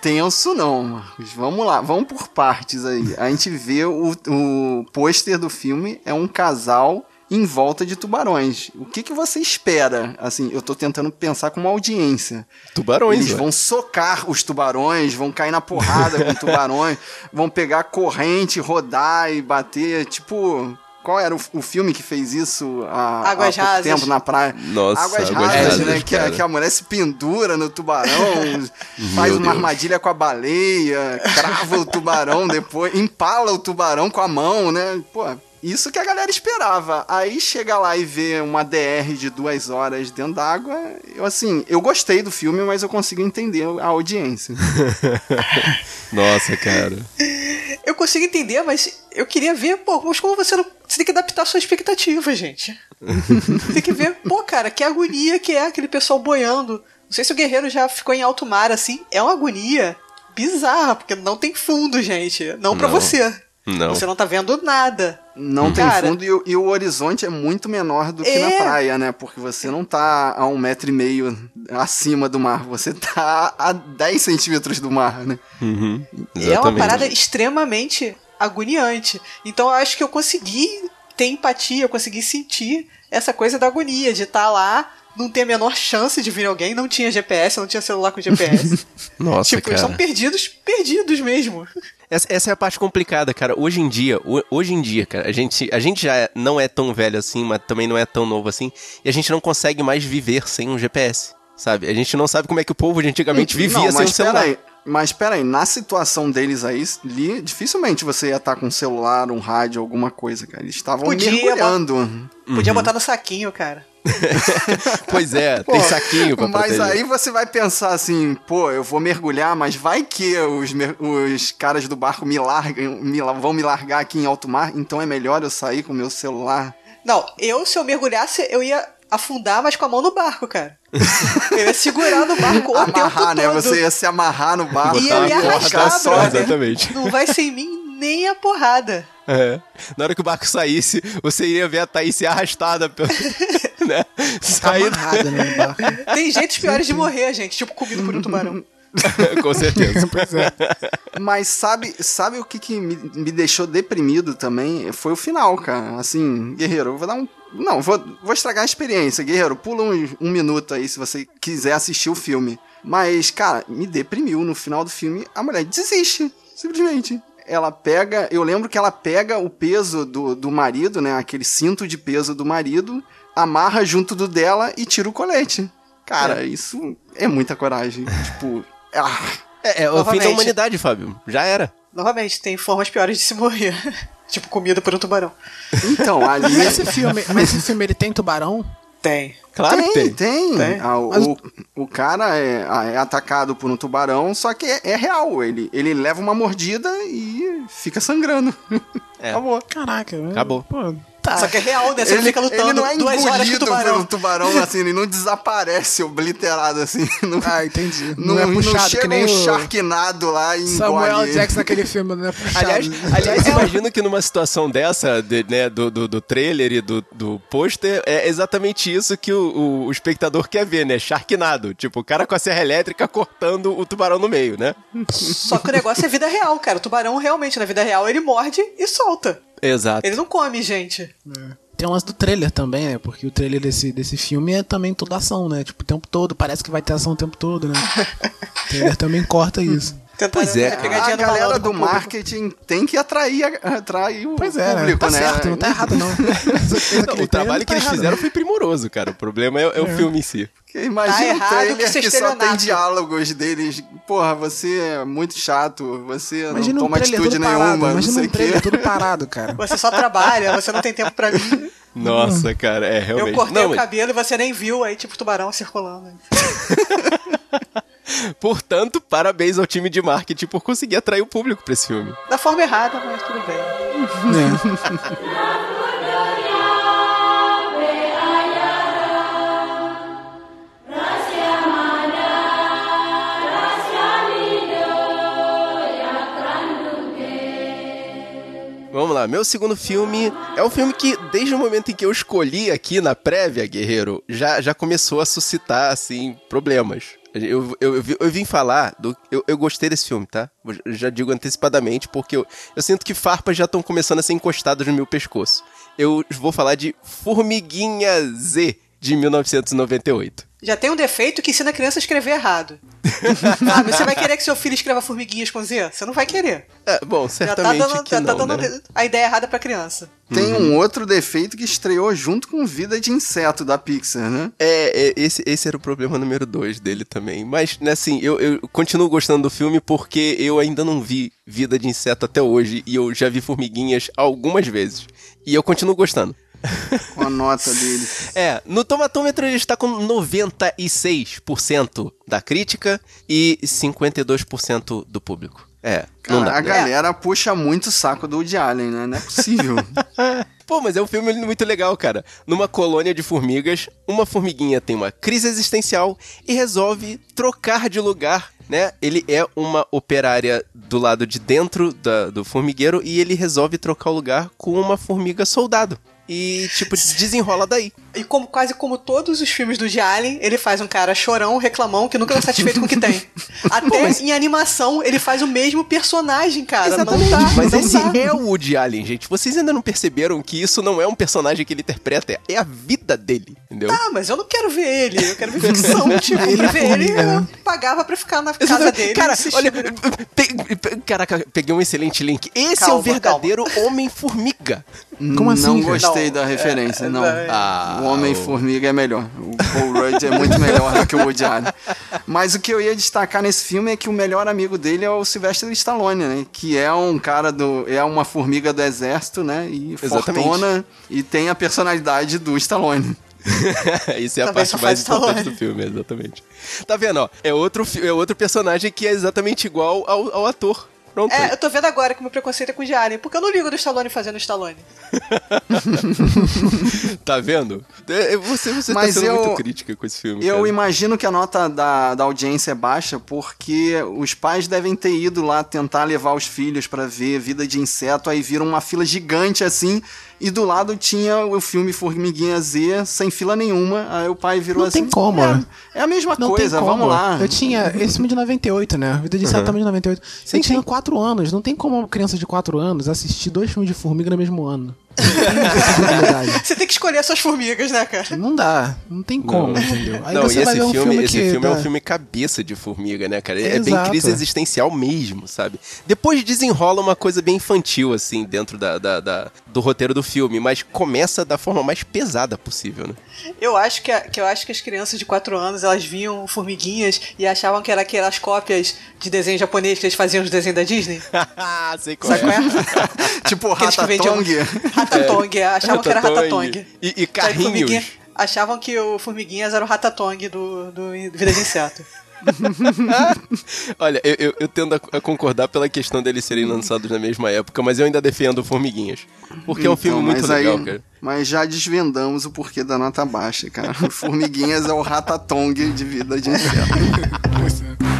Tenso não, Marcos. Vamos lá, vamos por partes aí. A gente vê o, o pôster do filme, é um casal em volta de tubarões. O que, que você espera? Assim, eu tô tentando pensar como audiência. Tubarões, Eles ué. vão socar os tubarões, vão cair na porrada com tubarões, vão pegar corrente, rodar e bater. Tipo, qual era o, o filme que fez isso há, Águas há pouco Rasas. tempo na praia? Nossa, Águas Águas Rasas, Rasas, né? Que, que a mulher se pendura no tubarão, faz Meu uma Deus. armadilha com a baleia, crava o tubarão depois, empala o tubarão com a mão, né? Pô, isso que a galera esperava. Aí chega lá e vê uma DR de duas horas dentro d'água. Eu, assim, eu gostei do filme, mas eu consigo entender a audiência. Nossa, cara. Eu consigo entender, mas eu queria ver, pô, mas como você não. Você tem que adaptar a sua expectativa, gente. tem que ver, pô, cara, que agonia que é aquele pessoal boiando. Não sei se o guerreiro já ficou em alto mar assim. É uma agonia bizarra, porque não tem fundo, gente. Não pra Não. você. Não. Você não tá vendo nada. Não tem Cara, fundo e, o- e o horizonte é muito menor do que É. na praia, né? Porque você não tá a um metro e meio acima do mar, você tá a 10 centímetros do mar, né? Uhum. É uma parada extremamente agoniante. Então eu acho que eu consegui ter empatia, eu consegui sentir essa coisa da agonia, de estar lá, não ter a menor chance de vir alguém, não tinha GPS, não tinha celular com GPS. Nossa, tipo, eles cara. são perdidos, perdidos mesmo. Essa, essa é a parte complicada, cara. Hoje em dia, ho- hoje em dia, cara, a gente, a gente já não é tão velho assim, mas também não é tão novo assim, e a gente não consegue mais viver sem um GPS, sabe? A gente não sabe como é que o povo de antigamente vivia não, sem um mas celular. peraí. Mas peraí, na situação deles aí, ali, dificilmente você ia estar com um celular, um rádio, alguma coisa, cara. Eles estavam Podia, mergulhando. Podia botar no saquinho, cara. Pois é, tem Pô, saquinho pra Mas proteger. aí você vai pensar assim, pô, eu vou mergulhar, mas vai que os, os caras do barco me largam, me vão me largar aqui em alto mar, então é melhor eu sair com o meu celular. Não, eu, se eu mergulhasse, eu ia afundar, mas com a mão no barco, cara. Eu ia segurar no barco o tempo amarrar, todo. né? Você ia se amarrar no barco. E eu uma ia arrastar, só, exatamente. Não vai ser em mim nem a porrada. É. Na hora que o barco saísse, você ia ver a Thaís ser arrastada pelo. né? Tá Sair. amarrada né, no barco. Tem jeitos piores de morrer, gente. Tipo, comido por um tubarão. Com certeza. Pois é. Mas sabe, sabe o que, que me, me deixou deprimido também? Foi o final, cara. Assim, Guerreiro, eu vou dar um. Não, vou, vou estragar a experiência. Guerreiro, pula um, um minuto aí se você quiser assistir o filme. Mas, cara, me deprimiu. No final do filme, a mulher desiste. Simplesmente. Ela pega. Eu lembro que ela pega o peso do, do marido, né? Aquele cinto de peso do marido, amarra junto do dela e tira o colete. Cara, isso é muita coragem. tipo. Ah, É, é o fim da humanidade, Fábio. Já era. Novamente, tem formas piores de se morrer. tipo, comida por um tubarão. então, ali. Mas esse filme, mas esse filme ele tem tubarão? Tem. Claro tem, que tem. tem. Tem. Ah, o, Mas- o, o cara é, é atacado por um tubarão, só que é, é real. Ele, ele leva uma mordida e fica sangrando. É. Acabou. Caraca. né? Acabou. Pô, tá. Só que é real, né? Você ele, fica lutando ele não é duas horas com o tubarão. pelo tubarão, assim, ele não desaparece obliterado, assim. Não, Ah, entendi. não, Não, é não puxado chega que nem um o Sharknado lá e Samuel engole. Jackson naquele filme, não é puxado. Aliás, aliás imagino que numa situação dessa, de, né, do, do, do trailer e do, do pôster, é exatamente isso que o, o, o espectador quer ver, né? Sharknado. Tipo, o cara com a serra elétrica cortando o tubarão no meio, né? Só que o negócio é vida real, cara. O tubarão realmente, na vida real, ele morde e solta. Exato. Ele não come, gente. Tem um lance do trailer também, né? Porque o trailer desse, desse filme é também toda ação, né? Tipo, o tempo todo, parece que vai ter ação o tempo todo, né? o trailer também corta isso. Pois é, fazer cara. A galera do o marketing tem que atrair, atrair o Pois é, né? público, Tá né? certo, não tá errado não. Não, o trabalho que eles fizeram foi primoroso, cara. O problema é, é o filme em si. Porque imagina Tá um errado trailer que que, você só tem diálogos deles. Porra, você é muito chato, você Imagina não um toma trailer atitude parado. nenhuma, não Imagina sei um o trailer todo parado, cara. Você só trabalha, você não tem tempo pra mim. Nossa, cara, é realmente. Eu cortei Não, o mas, cabelo e você nem viu, aí tipo tubarão circulando. portanto, parabéns ao time de marketing por conseguir atrair o público pra esse filme. Da forma errada, mas tudo bem. É. Vamos lá, meu segundo filme é um filme que, desde o momento em que eu escolhi aqui na prévia, Guerreiro, já, já começou a suscitar, assim, problemas. Eu, eu, eu, eu vim falar do. Eu, eu gostei desse filme, tá? Eu já digo antecipadamente, porque eu, eu sinto que farpas já estão começando a ser encostadas no meu pescoço. Eu vou falar de Formiguinha Z, de 1998. Já tem um defeito que ensina a criança a escrever errado. ah, mas você vai querer que seu filho escreva formiguinhas com Z? Você não vai querer. É, bom, Já tá certamente dando, que já tá não, dando né? a ideia errada pra criança. Tem Uhum. um outro defeito que estreou junto com Vida de Inseto da Pixar, né? É, é, esse, esse era o problema número dois dele também. Mas, né, assim, eu, eu continuo gostando do filme porque eu ainda não vi Vida de Inseto até hoje e eu já vi Formiguinhas algumas vezes. E eu continuo gostando. Com a nota dele. É, no tomatômetro ele está com 96% da crítica e 52% do público. É, Cara, dá. a galera puxa muito o saco do Woody Allen, né? Não é possível. Pô, mas é um filme muito legal, cara. Numa colônia de formigas, uma formiguinha tem uma crise existencial e resolve trocar de lugar, né? Ele é uma operária do lado de dentro da- do formigueiro e ele resolve trocar o lugar com uma formiga soldado. E, tipo, desenrola daí. E como, quase como todos os filmes do Allen, ele faz um cara chorão, reclamão, que nunca tá satisfeito com o que tem. Até em animação, ele faz o mesmo personagem, cara. Não dá, Mas não esse dá. é o Woody Allen, gente. Vocês ainda não perceberam que isso não é um personagem que ele interpreta, é a vida dele, entendeu? Ah, mas eu não quero ver ele, eu quero ver ficção. tipo, pra ver ele, eu pagava pra ficar na casa Exatamente. dele. Cara, olha. pe- pe- Caraca, peguei um excelente link. Esse é Calma, o verdadeiro Homem-Formiga. Como assim, Não gostei Não, da referência, é, não. é. Ah, o Homem-Formiga é melhor. O Paul Rudd é muito melhor do que o Woody Allen. Mas o que eu ia destacar nesse filme é que o melhor amigo dele é o Sylvester Stallone, né? Que é um cara do... É uma formiga do exército, né? E Exatamente. fortuna e tem a personalidade do Stallone. Isso é a parte mais importante do filme, exatamente. Tá vendo, ó? É outro, é outro personagem que é exatamente igual ao, ao ator. Pronto. É, eu tô vendo agora que o meu preconceito é com o porque eu não ligo do Stallone fazendo Stallone. Tá vendo? É, é, Você, você Mas tá sendo eu- muito crítica com esse filme. Eu cara. imagino que a nota da, da audiência é baixa porque os pais devem ter ido lá tentar levar os filhos pra ver Vida de Inseto, aí viram uma fila gigante assim, e do lado tinha o filme Formiguinha Z sem fila nenhuma, aí o pai virou Não assim... tem como, é, né? é a mesma Não coisa, tem como. vamos lá. Eu tinha. Esse filme de 98, né? Vida de Inseto também de 98. Sim, eu tinha sim. 4 anos. Não tem como uma criança de 4 anos assistir dois filmes de formiga no mesmo ano. Não. Você tem que escolher suas formigas, né, cara? Não dá. Não tem como, entendeu? Aí não, você e vai esse ver um filme, filme, esse que filme é um filme cabeça de formiga, né, cara? É bem Exato. crise existencial mesmo, sabe? Depois desenrola uma coisa bem infantil, assim, dentro da, da- da- do roteiro do filme, mas começa da forma mais pesada possível, né? Eu acho que, a- que eu acho que as crianças de 4 anos, elas viam formiguinhas e achavam que era aquelas cópias de desenho japonês que eles faziam os desenhos da Disney. Sei qual Sabe qual é? tipo que vendiam- Ratatong. Ratatong, é. achavam que era Ratatouille. Ratatong. E- e carrinhos. formiguinha- Achavam que o Formiguinhas era o Ratatong do, do Vida de Inseto. Olha, eu, eu, eu tendo a, concordar pela questão deles serem lançados na mesma época, mas eu ainda defendo Formiguinhas. Porque é um filme Então, muito legal, aí- cara. Mas já desvendamos o porquê da nota baixa, cara. Formiguinhas é o Ratatong de Vida de Inseto.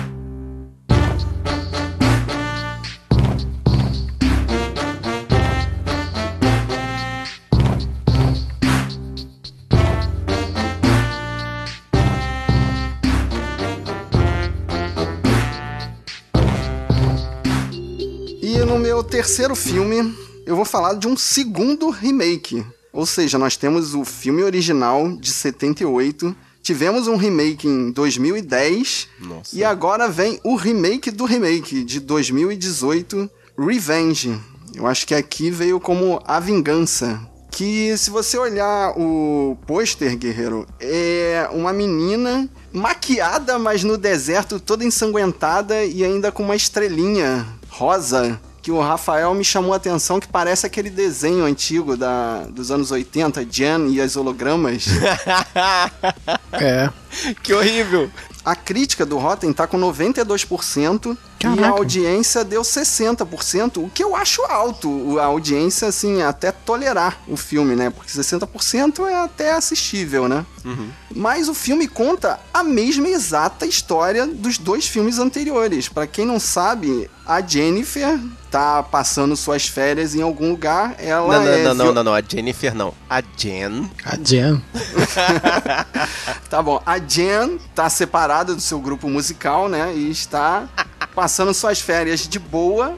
No meu terceiro filme, eu vou falar de um segundo remake. Ou seja, nós temos o filme original de 78, tivemos um remake em 2010, Nossa. e agora vem o remake do remake de 2018, Revenge. Eu acho que aqui veio como A Vingança. Que se você olhar o pôster, guerreiro, é uma menina maquiada, mas no deserto, toda ensanguentada e ainda com uma estrelinha rosa. Que o Rafael me chamou a atenção que parece aquele desenho antigo da, dos anos 80, Jan e as hologramas. É. que horrível! A crítica do Rotten tá com 92%, E a Caraca. audiência deu 60%, o que eu acho alto. A audiência, assim, até tolerar o filme, né? Porque 60% é até assistível, né? Mas o filme conta a mesma exata história dos dois filmes anteriores. Pra quem não sabe, a Jennifer tá passando suas férias em algum lugar. Ela Não, não, é não, não, não, não, a Jennifer não. A Jen. A Jen. Tá bom. A Jen tá separada do seu grupo musical, né? E está passando suas férias de boa.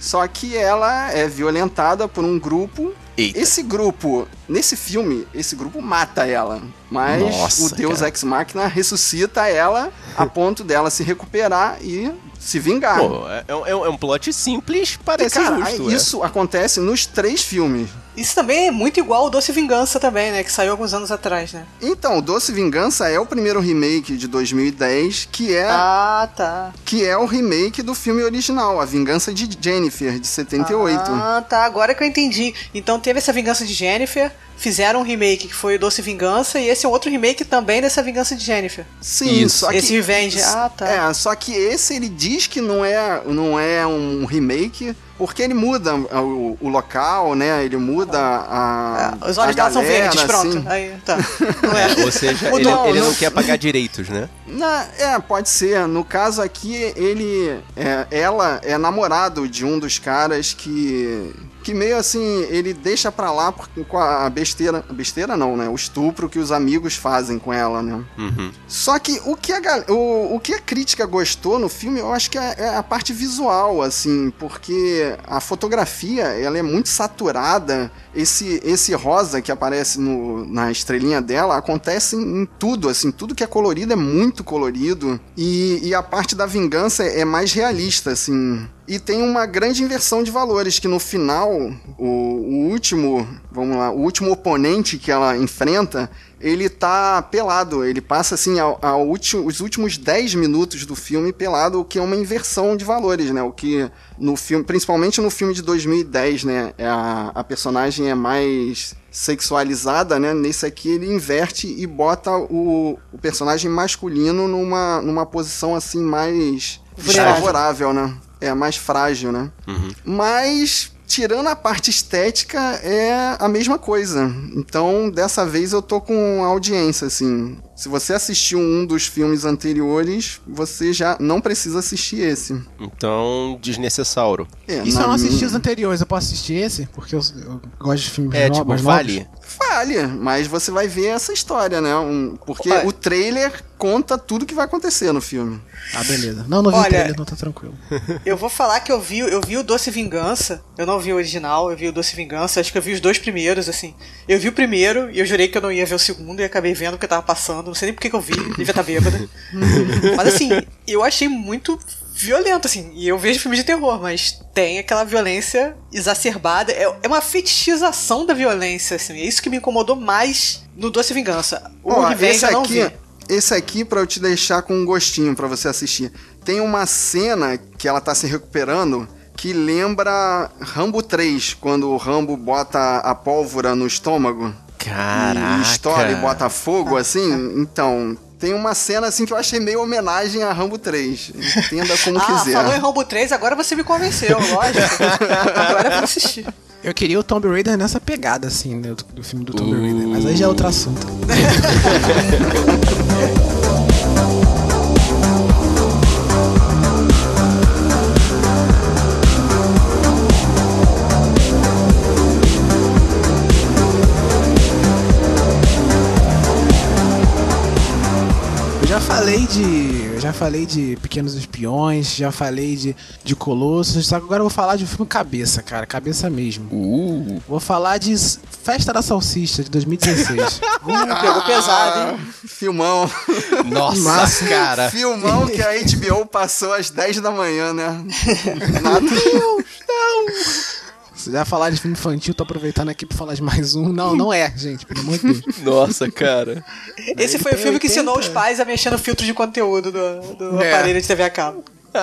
Só que ela é violentada por um grupo. Eita. Esse grupo, nesse filme, esse grupo mata ela. Mas Nossa, o Deus cara. Ex Machina ressuscita ela a ponto dela se recuperar e se vingar. Pô, é, é um- é um plot simples, É, parece cara, justo. é. isso acontece nos três filmes. Isso também é muito igual ao Doce Vingança também, né? Que saiu alguns anos atrás, né? Então, o Doce Vingança é o primeiro remake de 2010, que é Ah, tá. que é o remake do filme original, A Vingança de Jennifer, de 78. Ah, tá. Agora que eu entendi. Então teve essa Vingança de Jennifer, fizeram um remake que foi o Doce Vingança, e esse é um outro remake também dessa Vingança de Jennifer. Sim, Isso. só que Esse Revenge. Ah, tá. É, só que esse ele diz que não é, não é um remake, porque ele muda o, o local, né? Ele muda a. Ah, Os olhos dela são verdes, pronto. assim. Aí, tá. Não é. Ou seja, ele, Mudou, ele não não- quer pagar direitos, né? Na- é, pode ser. No caso aqui, ele. é, ela é namorado de um dos caras que. Que meio assim, ele deixa pra lá com a besteira. Besteira não, né? O estupro que os amigos fazem com ela, né? Uhum. Só que o que, a, o, o que a crítica gostou no filme, eu acho que é, é a parte visual, assim, porque a fotografia, ela é muito saturada. Esse, esse rosa que aparece no, na estrelinha dela acontece em, em tudo, assim, tudo que é colorido é muito colorido. E, e a parte da vingança é mais realista, assim. E tem uma grande inversão de valores, que no final, o, o último, vamos lá, o último oponente que ela enfrenta, ele tá pelado. Ele passa, assim, ao, ao último, os últimos 10 minutos do filme pelado, o que é uma inversão de valores, né? O que no filme, principalmente no filme de 2010, né? é A, a personagem é mais sexualizada, né? Nesse aqui ele inverte e bota o, o personagem masculino numa, numa posição, assim, mais desfavorável, né? É mais frágil, né? Mas, tirando a parte estética, é a mesma coisa. Então, dessa vez eu tô com audiência, assim. Se você assistiu um dos filmes anteriores, você já não precisa assistir esse. Então, desnecessário. É, E se eu não assisti minha- os anteriores, eu posso assistir esse? Porque eu, eu gosto de filmes É, no- tipo, mais vale. novos. Vale, mas você vai ver essa história, né? Um- porque Olha. o trailer conta tudo que vai acontecer no filme. Ah, beleza. Não, não vi o Olha- trailer, não tá tranquilo. Eu vou falar que eu vi, eu vi o Doce Vingança. Eu não vi o original, eu vi o Doce Vingança. Acho que eu vi os dois primeiros, assim. Eu vi o primeiro e eu jurei que eu não ia ver o segundo e acabei vendo porque tava passando. Não sei nem por que que eu vi, devia estar bêbada. mas assim, eu achei muito violento, assim. E eu vejo filmes de terror, mas tem aquela violência exacerbada. É, é uma fetichização da violência, assim. É isso que me incomodou mais no Doce Vingança. O Ó, Revenge esse eu não aqui, vi. esse aqui para eu te deixar com um gostinho pra você assistir. Tem uma cena que ela tá se recuperando que lembra Rambo 3, quando o Rambo bota a pólvora no estômago Caraca. e estoura e bota fogo assim. Então, tem uma cena assim que eu achei meio homenagem a Rambo 3. Entenda como Ah, quiser. falou em Rambo 3, agora você me convenceu, lógico. agora eu vou assistir. Eu queria o Tomb Raider nessa pegada, assim, né, do, do filme do Tomb Raider. Mas aí já é outro assunto. falei de. Eu já falei de Pequenos Espiões, já falei de, de Colossos, só que agora eu vou falar de um filme cabeça, cara. Cabeça mesmo. Uh, Vou falar de Festa da Salsicha de 2016. Uh, pegou pesado, hein? Filmão. nossa, cara. Filmão que a HBO passou às 10 da manhã, né? Nada. Se já falar de filme infantil, tô aproveitando aqui pra falar de mais um. Não, não é, gente, pelo amor de Deus. Nossa, cara. Esse foi o filme que ensinou 80. os pais a mexer no filtro de conteúdo do, do É. aparelho de TV a cabo.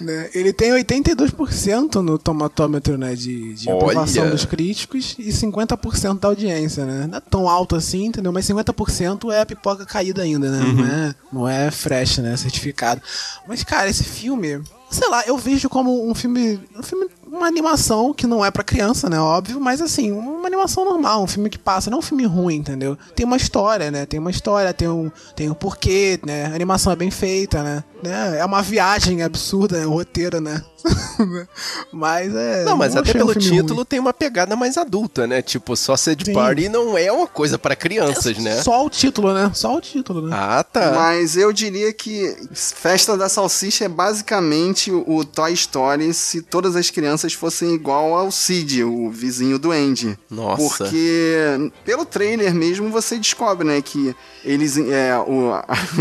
Né? Ele tem 82% no tomatômetro né, de, de Olha! aprovação dos críticos e 50% da audiência, né? Não é tão alto assim, entendeu? Mas 50% é a pipoca caída ainda, né? Não, é, não é fresh, né? Certificado. Mas, cara, esse filme, sei lá, eu vejo como um filme. Um filme uma animação que não é pra criança, né? Óbvio, mas assim, uma animação normal, um filme que passa, não um filme ruim, entendeu? Tem uma história, né? Tem uma história, tem um, tem um porquê, né? A animação é bem feita, né? né? É uma viagem absurda, né? o roteiro, né? mas é. Não, mas até achei um pelo filme título tem uma pegada mais adulta, né? Tipo, Sausage Sim. Party não é uma coisa pra crianças, ruim. né? Só o título, né? Só o título, né? Ah, tá. Mas eu diria que Festa da Salsicha é basicamente o Toy Story se todas as crianças fossem igual ao Sid, o vizinho do Andy. Nossa. Porque pelo trailer mesmo você descobre, né, que eles, é, o-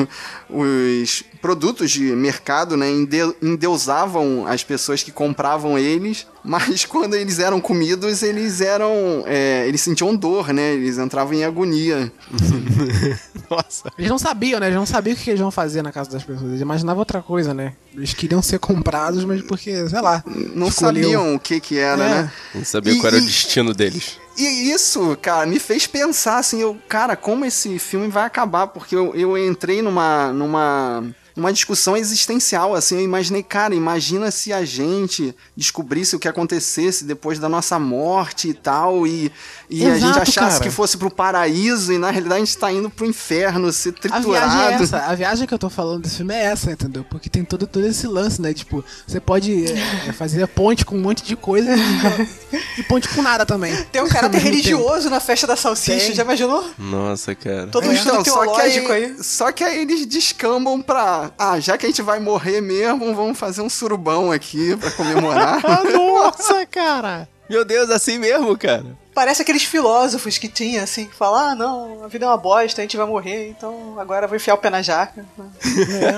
os produtos de mercado, né, ende- endeusavam as pessoas que compravam eles, mas quando eles eram comidos, eles eram, é, eles sentiam dor, né, eles entravam em agonia. Nossa. Eles não sabiam, né? Eles não sabiam o que eles iam fazer na casa das pessoas. Eles imaginavam outra coisa, né? Eles queriam ser comprados, mas porque, sei lá. Não escolheu- sabiam o que que era, É. né? Não sabia E- qual era o e- destino deles. E isso, cara, me fez pensar assim, eu, cara, como esse filme vai acabar? Porque eu, eu entrei numa, numa, numa discussão existencial, assim, eu imaginei, cara, imagina se a gente descobrisse o que acontecesse depois da nossa morte e tal, e, e a gente Exato, achasse cara. que fosse pro paraíso, e na realidade a gente tá indo pro inferno, ser A triturado. viagem é essa, a viagem que eu tô falando desse filme é essa, entendeu? Porque tem todo, todo esse lance, né? Tipo, você pode é, fazer ponte com um monte de coisa e, e ponte com nada também. Tem um caráter religioso na festa da salsicha, Tem. já imaginou? Nossa, cara. Todo um estudo Então, só que, teológico aí, aí. só que aí eles descambam pra. Ah, já que a gente vai morrer mesmo, vamos fazer um surubão aqui pra comemorar. Nossa, cara. Meu Deus, assim mesmo, cara. Parece aqueles filósofos que tinha, assim, que falam, ah, não, a vida é uma bosta, a gente vai morrer, então agora eu vou enfiar o pé na jaca.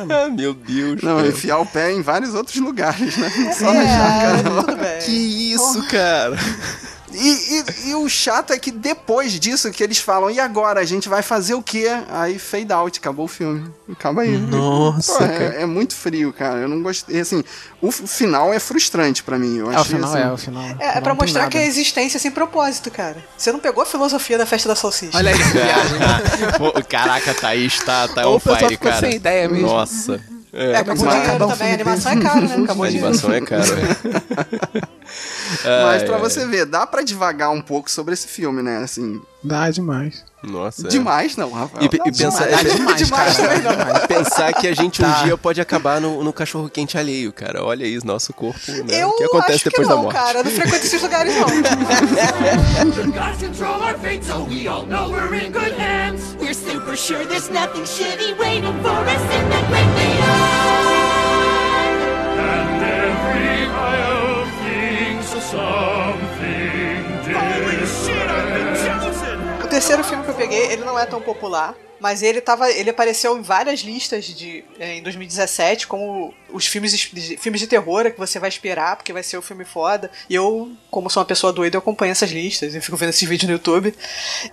Ah, Meu Deus. Não, cara. enfiar o pé em vários outros lugares, né? Não Só na jaca. é, tudo bem. Que isso, cara. E, e- e o chato é que depois disso que eles falam, e agora? A gente vai fazer o quê? Aí fade out, acabou o filme. Acaba aí. Nossa, Pô, é- é, muito frio, cara. Eu não gostei. Assim, o final é frustrante pra mim. Eu É, o final assim, é, o final. É, é pra mostrar nada. que a existência é sem propósito, cara. Você não pegou a filosofia da festa da salsicha. Olha aí, viagem. Caraca, Thaís tá, tá Ou on o fire, ficou cara. sem ideia mesmo. Nossa. É, É, acabou vai dinheiro o também, a animação é cara, né? Acabou a animação é cara, velho. Mas Ai, pra você ver, dá pra devagar um pouco sobre esse filme, né? Assim, Dá demais. Nossa. é. demais não, Rafael. E, e pensar, Dá demais, demais cara. demais. pensar que a gente um Tá. dia pode acabar no, no cachorro quente alheio, cara. Olha isso, nosso corpo, né? Eu o que acontece acho que depois não, da morte. cara. Eu não frequento esses lugares, não. Gods control our fate, so we all know we're in good hands. We're super sure there's nothing shitty waiting for us in the great beyond. And every pile of things, something Holy shit, I've been chosen! O terceiro filme que eu peguei, ele não é tão popular, mas ele tava, ele apareceu em várias listas de eh, em 2017 como os filmes de, filmes de terror que você vai esperar porque vai ser o filme foda. E eu, como sou uma pessoa doida, eu acompanho essas listas, eu fico vendo esses vídeos no YouTube.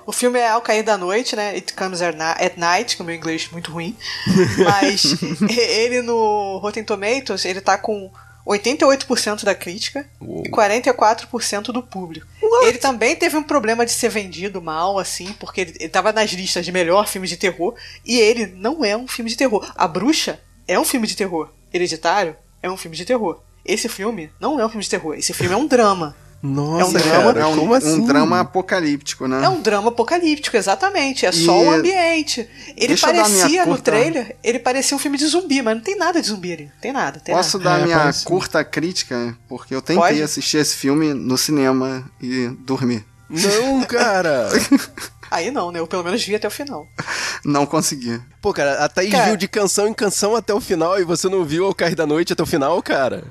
O filme é Ao Cair da Noite, né? It Comes at Night, que o meu inglês é muito ruim. Mas ele no Rotten Tomatoes, ele tá com 88% da crítica e 44% do público. Ele também teve um problema de ser vendido mal, assim, porque ele, ele tava nas listas de melhor filme de terror, e ele não é um filme de terror. A Bruxa é um filme de terror. Hereditário é um filme de terror. Esse filme não é um filme de terror. Esse filme é um drama. Nossa, É um drama. cara, é um, como um assim? drama apocalíptico, né? É um drama apocalíptico, exatamente. É só E- o ambiente. Ele Deixa parecia no curta- trailer, ele parecia um filme de zumbi, mas não tem nada de zumbi ali. Tem nada. Tem Posso nada. dar É, minha parece- curta crítica? Porque eu tentei Pode. assistir esse filme no cinema e dormir. Não, cara. Aí não, né? Eu pelo menos vi até o final. Não consegui. Pô, cara, a Thaís Cara. viu de canção em canção até o final e você não viu ao cair da noite até o final, cara?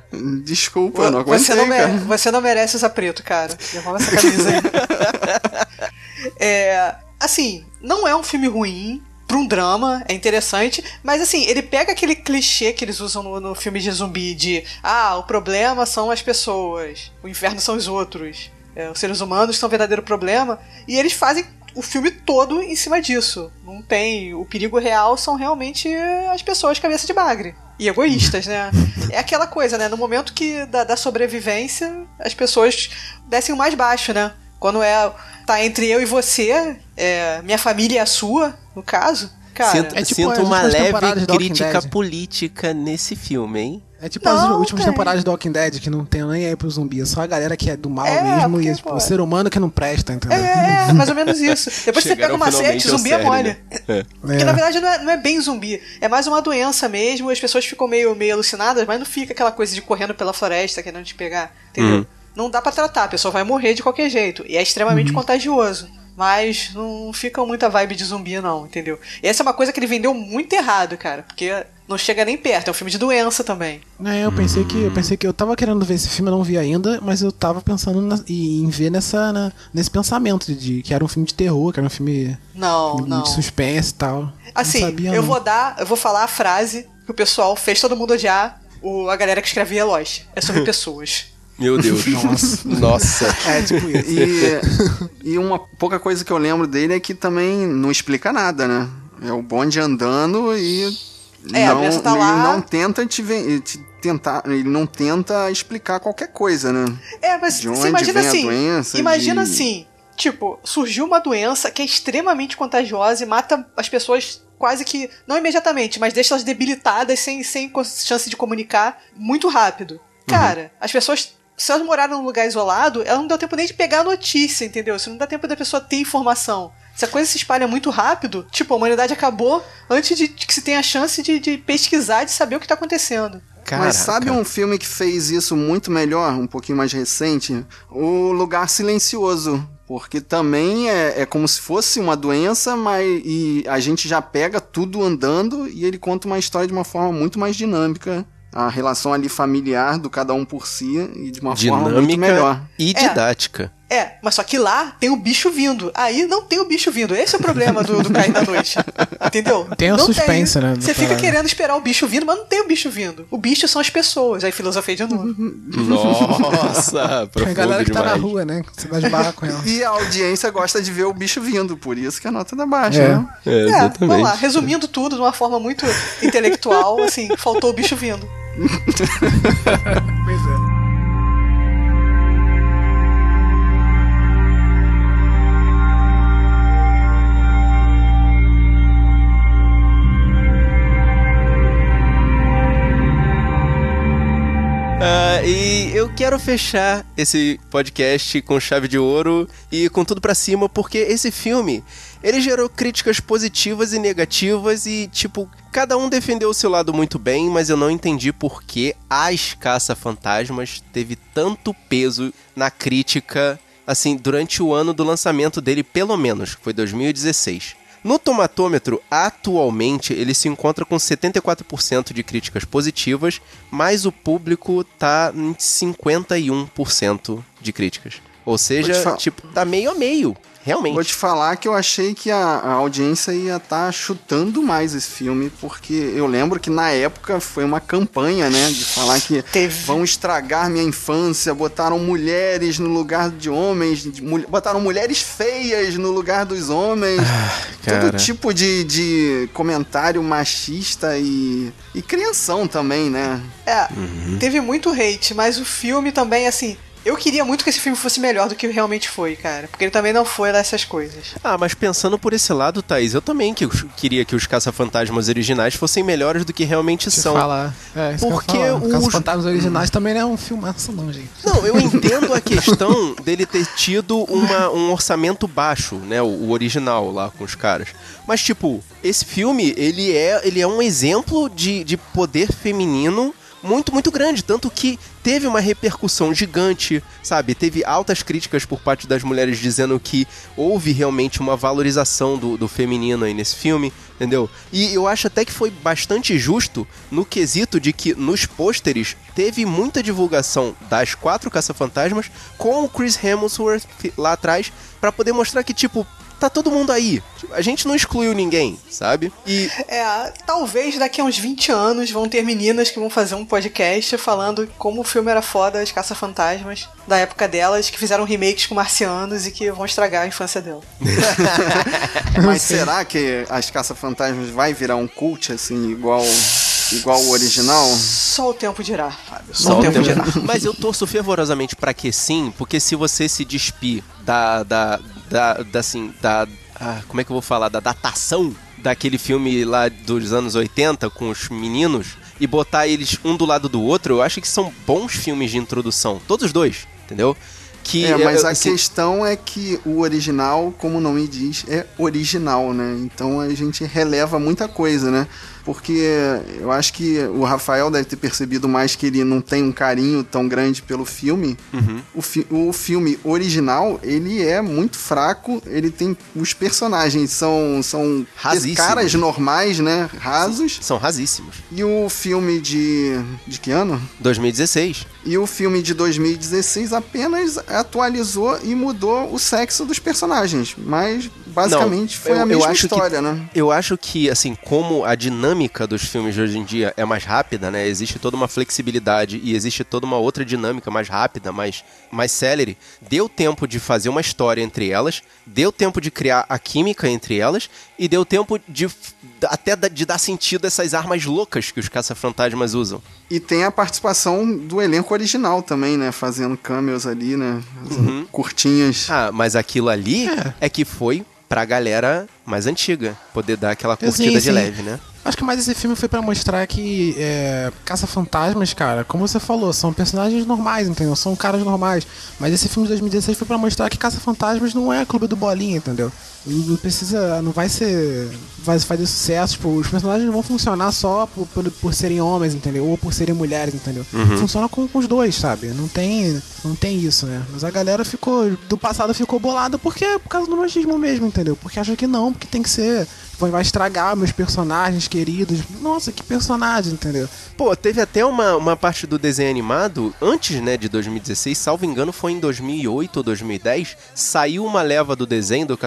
Desculpa, eu não aguentei, você, não mere- cara. você não merece usar preto, cara. Devolve essa camisa aí. é, assim, não é um filme ruim. Pra um drama, é interessante, mas assim, ele pega aquele clichê que eles usam no, no filme de zumbi de ah, o problema são as pessoas, o inferno são os outros, é, os seres humanos são o verdadeiro problema, e eles fazem o filme todo em cima disso. Não tem. O perigo real são realmente as pessoas cabeça de bagre. E egoístas, né? É aquela coisa, né? No momento que da, da sobrevivência, as pessoas descem o mais baixo, né? Quando é. tá entre eu e você, é, minha família e a sua, no caso. Cara, sinto é tipo sinto uma leve crítica política nesse filme, hein? É tipo Não, as últimas tem. temporadas do Walking Dead, que não tem nem aí pro zumbi. É só a galera que é do mal É, mesmo e porque, é tipo, pô, o ser humano que não presta, entendeu? É, é, mais ou menos isso. Depois você pega Chegaram o macete, zumbi é mole. né? É. Porque na verdade não é, não é bem zumbi, é mais uma doença mesmo, as pessoas ficam meio, meio alucinadas, mas não fica aquela coisa de correndo pela floresta querendo te pegar, entendeu? Uhum. Não dá pra tratar, a pessoa vai morrer de qualquer jeito, e é extremamente contagioso. Mas não fica muita vibe de zumbi, não, entendeu? E essa é uma coisa que ele vendeu muito errado, cara, porque não chega nem perto, é um filme de doença também. É, eu pensei que eu pensei que eu tava querendo ver esse filme, eu não vi ainda, mas eu tava pensando na- em ver nessa na- nesse pensamento de, que era um filme de terror, que era um filme, Não, filme não. de suspense e tal. Assim, não sabia, eu não. vou dar, eu vou falar a frase que o pessoal fez todo mundo odiar o, a galera que escrevia Lost. É sobre pessoas. Meu Deus. Nossa. Nossa. É, tipo isso. E, e uma pouca coisa que eu lembro dele é que também não explica nada, né? É o bonde andando e É, a não, doença tá ele lá. não tenta te, te tentar, ele não tenta explicar qualquer coisa, né? É, mas De onde imagina vem a assim. doença, imagina de- assim, tipo, surgiu uma doença que é extremamente contagiosa e mata as pessoas quase que não imediatamente, mas deixa elas debilitadas sem sem chance de comunicar muito rápido. Uhum. Cara, as pessoas se elas moraram num lugar isolado, ela não deu tempo nem de pegar a notícia, entendeu? Se não dá tempo da pessoa ter informação. Se a coisa se espalha muito rápido, tipo, a humanidade acabou antes de, que se tenha a chance de, de pesquisar e de saber o que tá acontecendo. Caraca. Mas sabe um filme que fez isso muito melhor, um pouquinho mais recente? O Lugar Silencioso. Porque também é, é como se fosse uma doença, mas e a gente já pega tudo andando e ele conta uma história de uma forma muito mais dinâmica. A relação ali familiar do cada um por si e de uma forma muito melhor. Dinâmica e didática. É, mas só que lá tem o bicho vindo. Aí não tem o bicho vindo. Esse é o problema do, do Cair da Noite. Entendeu? Tem o não suspense, né, do Você fica parada. querendo esperar o bicho vindo, mas não tem o bicho vindo. O bicho são as pessoas. Aí filosofei de novo. Nossa, a profundo galera que tá na demais. rua, né? Você vai esbarrar com ela. E a audiência gosta de ver o bicho vindo, por isso que a nota tá baixa, É. né? É, É, exatamente. vamos lá. Resumindo tudo de uma forma muito intelectual, assim, faltou o bicho vindo. e eu quero fechar esse podcast com chave de ouro e com tudo pra cima, porque esse filme, ele gerou críticas positivas e negativas e, tipo, cada um defendeu o seu lado muito bem, mas eu não entendi por que As Caça-Fantasmas teve tanto peso na crítica, assim, durante o ano do lançamento dele, pelo menos, que foi 2016. No tomatômetro, atualmente, ele se encontra com 74% de críticas positivas, mas o público tá em 51% de críticas. Ou seja, tipo, tá meio a meio, realmente. Vou te falar que eu achei que a, a audiência ia estar chutando mais esse filme, porque eu lembro que na época foi uma campanha, né? De falar que Teve. vão estragar minha infância, botaram mulheres no lugar de homens, de mul- botaram mulheres feias no lugar dos homens. cara. Todo tipo de, de comentário machista e, e crianção também, né? É, teve muito hate, mas o filme também, assim. Eu queria muito que esse filme fosse melhor do que realmente foi, cara. Porque ele também não foi dessas coisas. Ah, mas pensando por esse lado, Thaís, eu também que os- queria que os caça-fantasmas originais fossem melhores do que realmente Deixa eu são. falar. É, isso Porque eu os- Os Fantasmas Originais também não é um filmaço, não, gente. Não, eu entendo a questão dele ter tido uma- um orçamento baixo, né? O, o original lá com os caras. Mas, tipo, esse filme, ele é, ele é um exemplo de, de poder feminino muito, muito grande. Tanto que teve uma repercussão gigante, sabe? Teve altas críticas por parte das mulheres dizendo que houve realmente uma valorização do, do feminino aí nesse filme, entendeu? E eu acho até que foi bastante justo no quesito de que nos pôsteres teve muita divulgação das quatro caça-fantasmas com o Chris Hemsworth lá atrás pra poder mostrar que, tipo, tá todo mundo aí. Tipo, A gente não excluiu ninguém, sabe? E É, talvez daqui a uns 20 anos vão ter meninas que vão fazer um podcast falando como o filme era foda, as caça-fantasmas, da época delas, que fizeram remakes com marcianos e que vão estragar a infância dela. Mas será que as caça-fantasmas vai virar um cult, assim, igual, igual o original? Só o tempo dirá, Fábio. Só, Só o tempo o dirá. tempo. Mas eu torço fervorosamente pra que sim, porque se você se despir da. da. Da, da, assim, da. ah, como é que eu vou falar? Da datação daquele filme lá dos anos 80 com os meninos e botar eles um do lado do outro, eu acho que são bons filmes de introdução. Todos os dois, entendeu? Que, É, mas a assim, questão é que o original, como o nome diz, é original, né? Então a gente releva muita coisa, né? Porque eu acho que o Rafael deve ter percebido mais que ele não tem um carinho tão grande pelo filme. Uhum. O, fi- o filme original, ele é muito fraco, ele tem... Os personagens são, são Rasíssimos. caras normais, né? Rasos. São rasíssimos. E o filme de... de que ano? 2016. E o filme de 2016 apenas atualizou e mudou o sexo dos personagens. Mas basicamente Não, foi eu- a mesma acho que- história, né? Eu acho que, assim, como a dinâmica dos filmes de hoje em dia é mais rápida, né? Existe toda uma flexibilidade e existe toda uma outra dinâmica mais rápida, mais, mais célere. Deu tempo de fazer uma história entre elas, deu tempo de criar a química entre elas e deu tempo de até de dar sentido a essas armas loucas que os caça-fantasmas usam. E tem a participação do elenco original também, né? Fazendo cameos ali, né? Curtinhas. Ah, mas aquilo ali é, É. que foi pra galera mais antiga poder dar aquela Sim, curtida de sim. leve, né? Acho que mais esse filme foi pra mostrar que é, Caça-Fantasmas, cara, como você falou, são personagens normais, entendeu? São caras normais. Mas esse filme de 2016 foi pra mostrar que Caça-Fantasmas não é clube do bolinha, entendeu? Não precisa. Não vai ser. Vai fazer sucesso. Tipo, os personagens não vão funcionar só por, por, por serem homens, entendeu? Ou por serem mulheres, entendeu? Funciona com, com os dois, sabe? Não tem. Não tem isso, né? Mas a galera ficou. Do passado ficou bolada porque por causa do machismo mesmo, entendeu? Porque acha que não, porque tem que ser. Vai estragar meus personagens queridos. Nossa, que personagem, entendeu? Pô, teve até uma, uma parte do desenho animado, antes, né, de 2016, salvo engano, foi em 2008 ou 2010, saiu uma leva do desenho do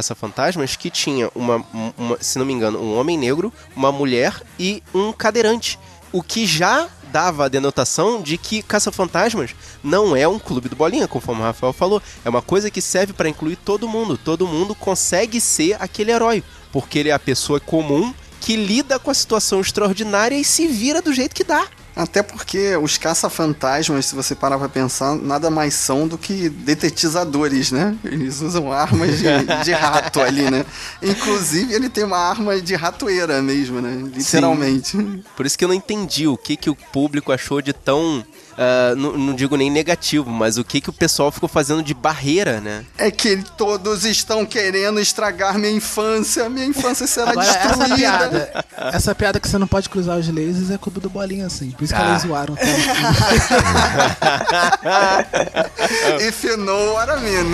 Caça-Fantasmas que tinha, uma, uma, se não me engano, um homem negro, uma mulher e um cadeirante. O que já dava a denotação de que Caça-Fantasmas não é um clube do bolinha, conforme o Rafael falou. É uma coisa que serve pra incluir todo mundo. Todo mundo consegue ser aquele herói, porque ele é a pessoa comum que lida com a situação extraordinária e se vira do jeito que dá. Até porque os caça-fantasmas, se você parar pra pensar, nada mais são do que detetizadores, né? Eles usam armas de, de rato ali, né? Inclusive, ele tem uma arma de ratoeira mesmo, né? Literalmente. Por isso que eu não entendi o que, que o público achou de tão. Ah, não, não digo nem negativo, mas o que, que o pessoal ficou fazendo de barreira, né? É que todos estão querendo estragar minha infância. Minha infância será Agora, essa destruída. piada, essa piada que você não pode cruzar os lasers é clube do bolinha, assim. Por isso que Ah. eles zoaram. Tá? If you know what I mean.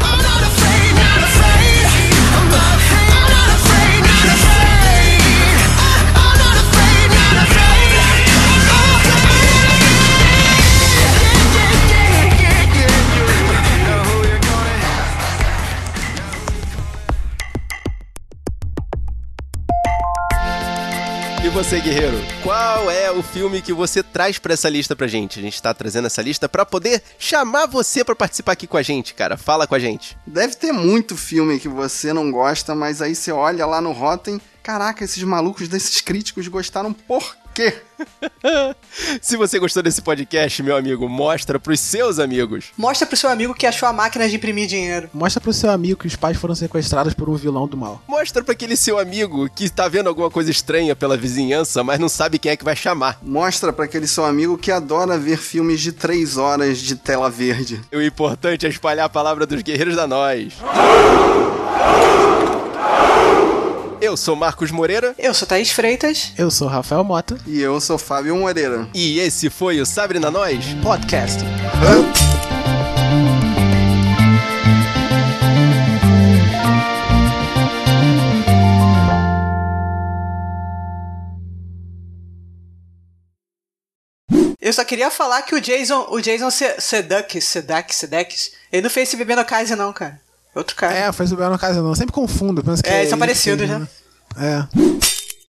você, guerreiro, qual é o filme que você traz pra essa lista pra gente? A gente tá trazendo essa lista pra poder chamar você pra participar aqui com a gente, cara. Fala com a gente. Deve ter muito filme que você não gosta, mas aí você olha lá no Rotten, caraca, esses malucos desses críticos gostaram por quê? Se você gostou desse podcast, meu amigo, mostra pros seus amigos. Mostra pro seu amigo que achou a máquina de imprimir dinheiro. Mostra pro seu amigo que os pais foram sequestrados por um vilão do mal. Mostra pra aquele seu amigo que tá vendo alguma coisa estranha pela vizinhança, mas não sabe quem é que vai chamar. Mostra pra aquele seu amigo que adora ver filmes de três horas de tela verde. O importante é espalhar a palavra dos guerreiros da nós. Eu sou Marcos Moreira Eu sou Thaís Freitas. Eu sou Rafael Mota. E eu sou Fábio Moreira. e esse foi o Sabre na Nós. Podcast. Eu só queria falar que o Jason, o Jason Se- Sudeikis, Sudeikis, Sudeikis, ele não fez esse bebê no casa não, cara. Outro cara. É, faz o Belo no Casino. Eu sempre confundo. Penso que É, eles são parecidos, fez, né? É.